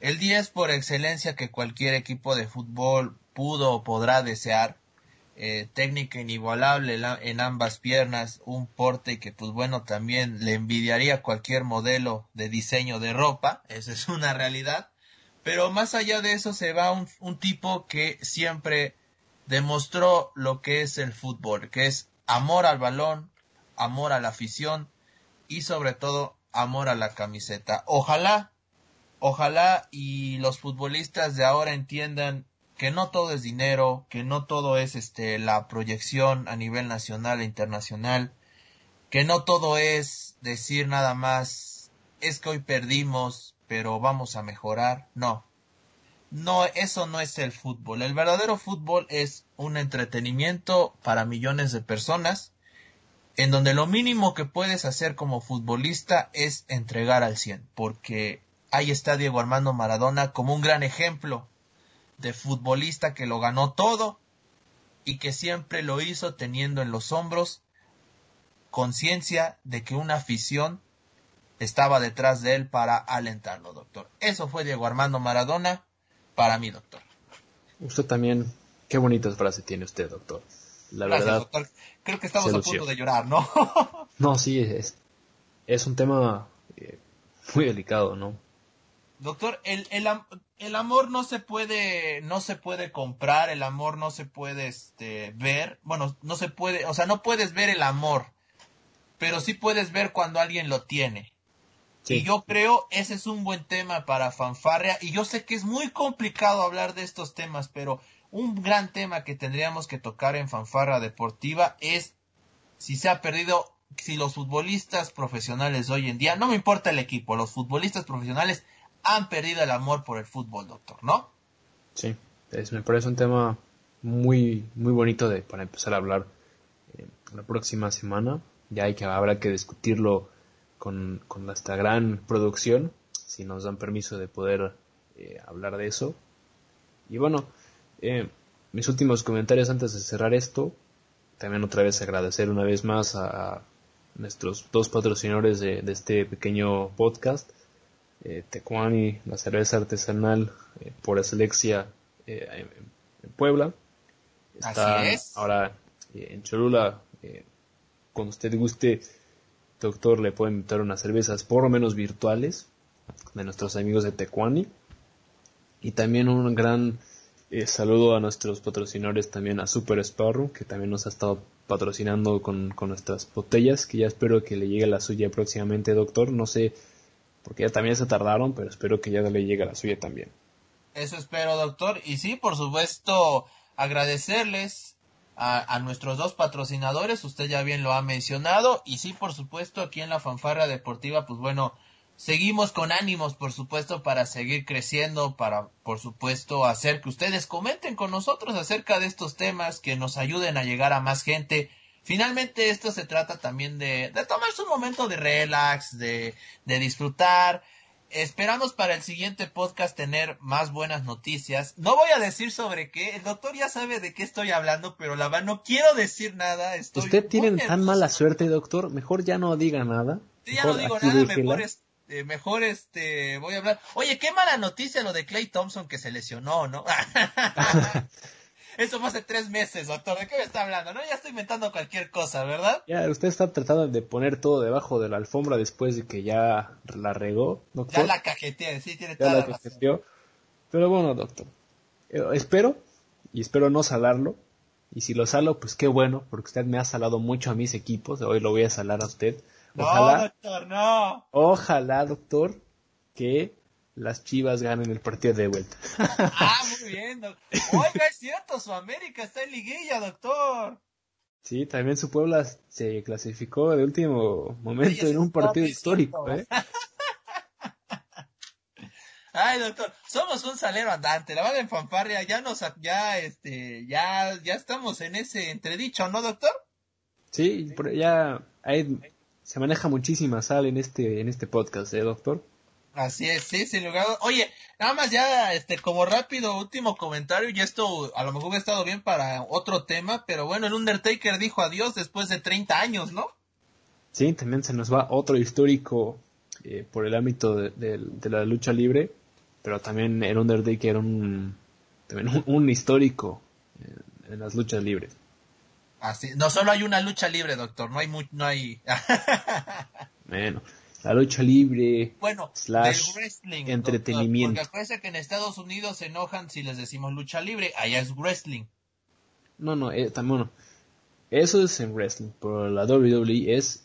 el 10 por excelencia que cualquier equipo de fútbol pudo o podrá desear. Eh, técnica inigualable en ambas piernas, un porte que pues bueno también le envidiaría cualquier modelo de diseño de ropa, esa es una realidad, pero más allá de eso se va un, un tipo que siempre demostró lo que es el fútbol, que es amor al balón, amor a la afición y sobre todo amor a la camiseta. Ojalá, ojalá y los futbolistas de ahora entiendan que no todo es dinero, que no todo es este la proyección a nivel nacional e internacional, que no todo es decir nada más es que hoy perdimos, pero vamos a mejorar. No, no, eso no es el fútbol. El verdadero fútbol es un entretenimiento para millones de personas, en donde lo mínimo que puedes hacer como futbolista es entregar al 100, porque ahí está Diego Armando Maradona como un gran ejemplo de futbolista que lo ganó todo y que siempre lo hizo teniendo en los hombros conciencia de que una afición estaba detrás de él para alentarlo, doctor. Eso fue Diego Armando Maradona para mí, doctor. Usted también, qué bonitas frases tiene usted, doctor. La verdad. Doctor. Creo que estamos a punto de llorar, ¿no? no, sí, es, es un tema eh, muy delicado, ¿no? Doctor, el, el, el, amor no se puede, no se puede comprar, el amor no se puede este, ver, bueno, no se puede, o sea, no puedes ver el amor, pero sí puedes ver cuando alguien lo tiene. Y yo creo ese es un buen tema para fanfarria. Y yo sé que es muy complicado hablar de estos temas, pero un gran tema que tendríamos que tocar en fanfarra deportiva es si se ha perdido, si los futbolistas profesionales hoy en día, no me importa el equipo, los futbolistas profesionales han perdido el amor por el fútbol, doctor, ¿no? Sí, es, me parece un tema muy, muy bonito de, para empezar a hablar eh, la próxima semana. Ya hay que, habrá que discutirlo con, con esta gran producción, si nos dan permiso de poder eh, hablar de eso. Y bueno, eh, mis últimos comentarios antes de cerrar esto, también otra vez agradecer una vez más a, nuestros dos patrocinadores de, este pequeño podcast, eh, Tecuani, la cerveza artesanal eh, por Aselexia en, Puebla. Está ahora en Cholula, cuando usted guste doctor le puede invitar unas cervezas por lo menos virtuales de nuestros amigos de Tecuani. Y también un gran eh, saludo a nuestros patrocinadores también a Super Sparrow, que también nos ha estado patrocinando con, con, nuestras botellas, que ya espero que le llegue la suya próximamente, doctor. No sé, porque ya también se tardaron, pero espero que ya le llegue la suya también. Eso espero, doctor. Y sí, por supuesto, agradecerles a, nuestros dos patrocinadores, usted ya bien lo ha mencionado, y sí, por supuesto, aquí en la fanfarra deportiva, pues bueno, seguimos con ánimos, por supuesto, para seguir creciendo, para, por supuesto, hacer que ustedes comenten con nosotros acerca de estos temas, que nos ayuden a llegar a más gente, finalmente esto se trata también de, de tomarse un momento de relax, de, de disfrutar. Esperamos para el siguiente podcast tener más buenas noticias. No voy a decir sobre qué, el doctor ya sabe de qué estoy hablando, pero la verdad no quiero decir nada. Estoy Usted tiene tan mala suerte, doctor, mejor ya no diga nada. Sí, ya no digo nada, mejor, este, mejor este, voy a hablar. Oye, qué mala noticia lo de Clay Thompson que se lesionó, ¿no? Eso fue hace tres meses, doctor. ¿De qué me está hablando? No, ya estoy inventando cualquier cosa, ¿verdad? Ya, usted está tratando de poner todo debajo de la alfombra después de que ya la regó, doctor. Ya la cajeteé, sí, tiene toda la, cajeteó. Pero bueno, doctor. Eh, espero, y espero no salarlo. Y si lo salo, pues qué bueno, porque usted me ha salado mucho a mis equipos. Hoy lo voy a salar a usted. Ojalá, no, doctor, no. Ojalá, doctor, que las Chivas ganen el partido de vuelta. Ah, muy bien, doctor. Oiga, es cierto, su América está en liguilla, doctor. Sí, también su Puebla se clasificó de último momento en un partido histórico, ¿eh? Ay, doctor, somos un salero andante, la verdad en fanfarria ya nos, ya, este, ya, ya estamos en ese entredicho, ¿no, doctor? Sí, ya hay, se maneja muchísima sal en este, en este podcast, ¿eh, doctor? Así es, sí, sin lugar. Oye, nada más ya, este, como rápido último comentario, y esto a lo mejor hubiera estado bien para otro tema, pero bueno, el Undertaker dijo adiós después de 30 años, ¿no? Sí, también se nos va otro histórico eh, por el ámbito de, la lucha libre, pero también el Undertaker era un, también un, histórico en, las luchas libres. Así, no solo hay una lucha libre, doctor, no hay, no hay. bueno la lucha libre, bueno, slash wrestling, entretenimiento. porque acuérdense que en Estados Unidos se enojan si les decimos lucha libre, allá es wrestling. No, no, eh, también, eso es en wrestling, pero la WWE es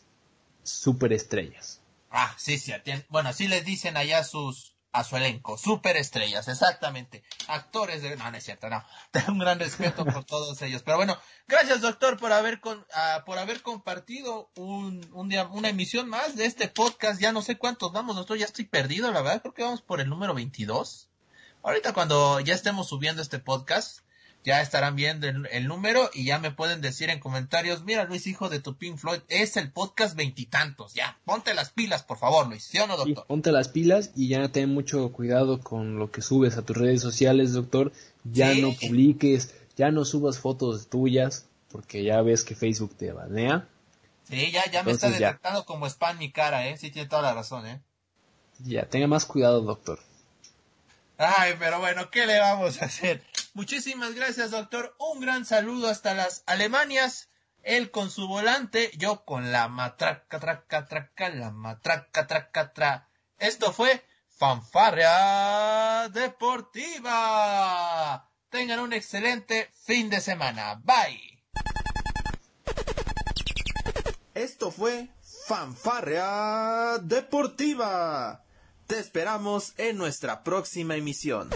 superestrellas. Ah, sí, sí, bueno, sí les dicen allá sus a su elenco. Superestrellas, exactamente. Actores de... No, no es cierto, no. Tengo un gran respeto por todos ellos. Pero bueno, gracias doctor por haber, con, uh, por haber compartido un, un una emisión más de este podcast. Ya no sé cuántos vamos, doctor, ya estoy perdido, la verdad. Creo que vamos por el número 22. Ahorita cuando ya estemos subiendo este podcast, ya estarán viendo el, número y ya me pueden decir en comentarios, mira Luis, hijo de tu Pink Floyd, es el podcast veintitantos, ya, ponte las pilas, por favor, Luis, ¿sí o no, doctor? ponte las pilas y ya ten mucho cuidado con lo que subes a tus redes sociales, doctor, ya no publiques, ya no subas fotos tuyas, porque ya ves que Facebook te banea. Sí, ya, ya me está detectando como spam mi cara, eh, sí tiene toda la razón, eh. Ya, tenga más cuidado, doctor. Ay, pero bueno, ¿qué le vamos a hacer? Muchísimas gracias, doctor. Un gran saludo hasta las Alemanias. Él con su volante, yo con la matraca, traca, traca, la matraca, traca, tra. Esto fue Fanfarria Deportiva. Tengan un excelente fin de semana. Bye. Esto fue Fanfarria Deportiva. Te esperamos en nuestra próxima emisión.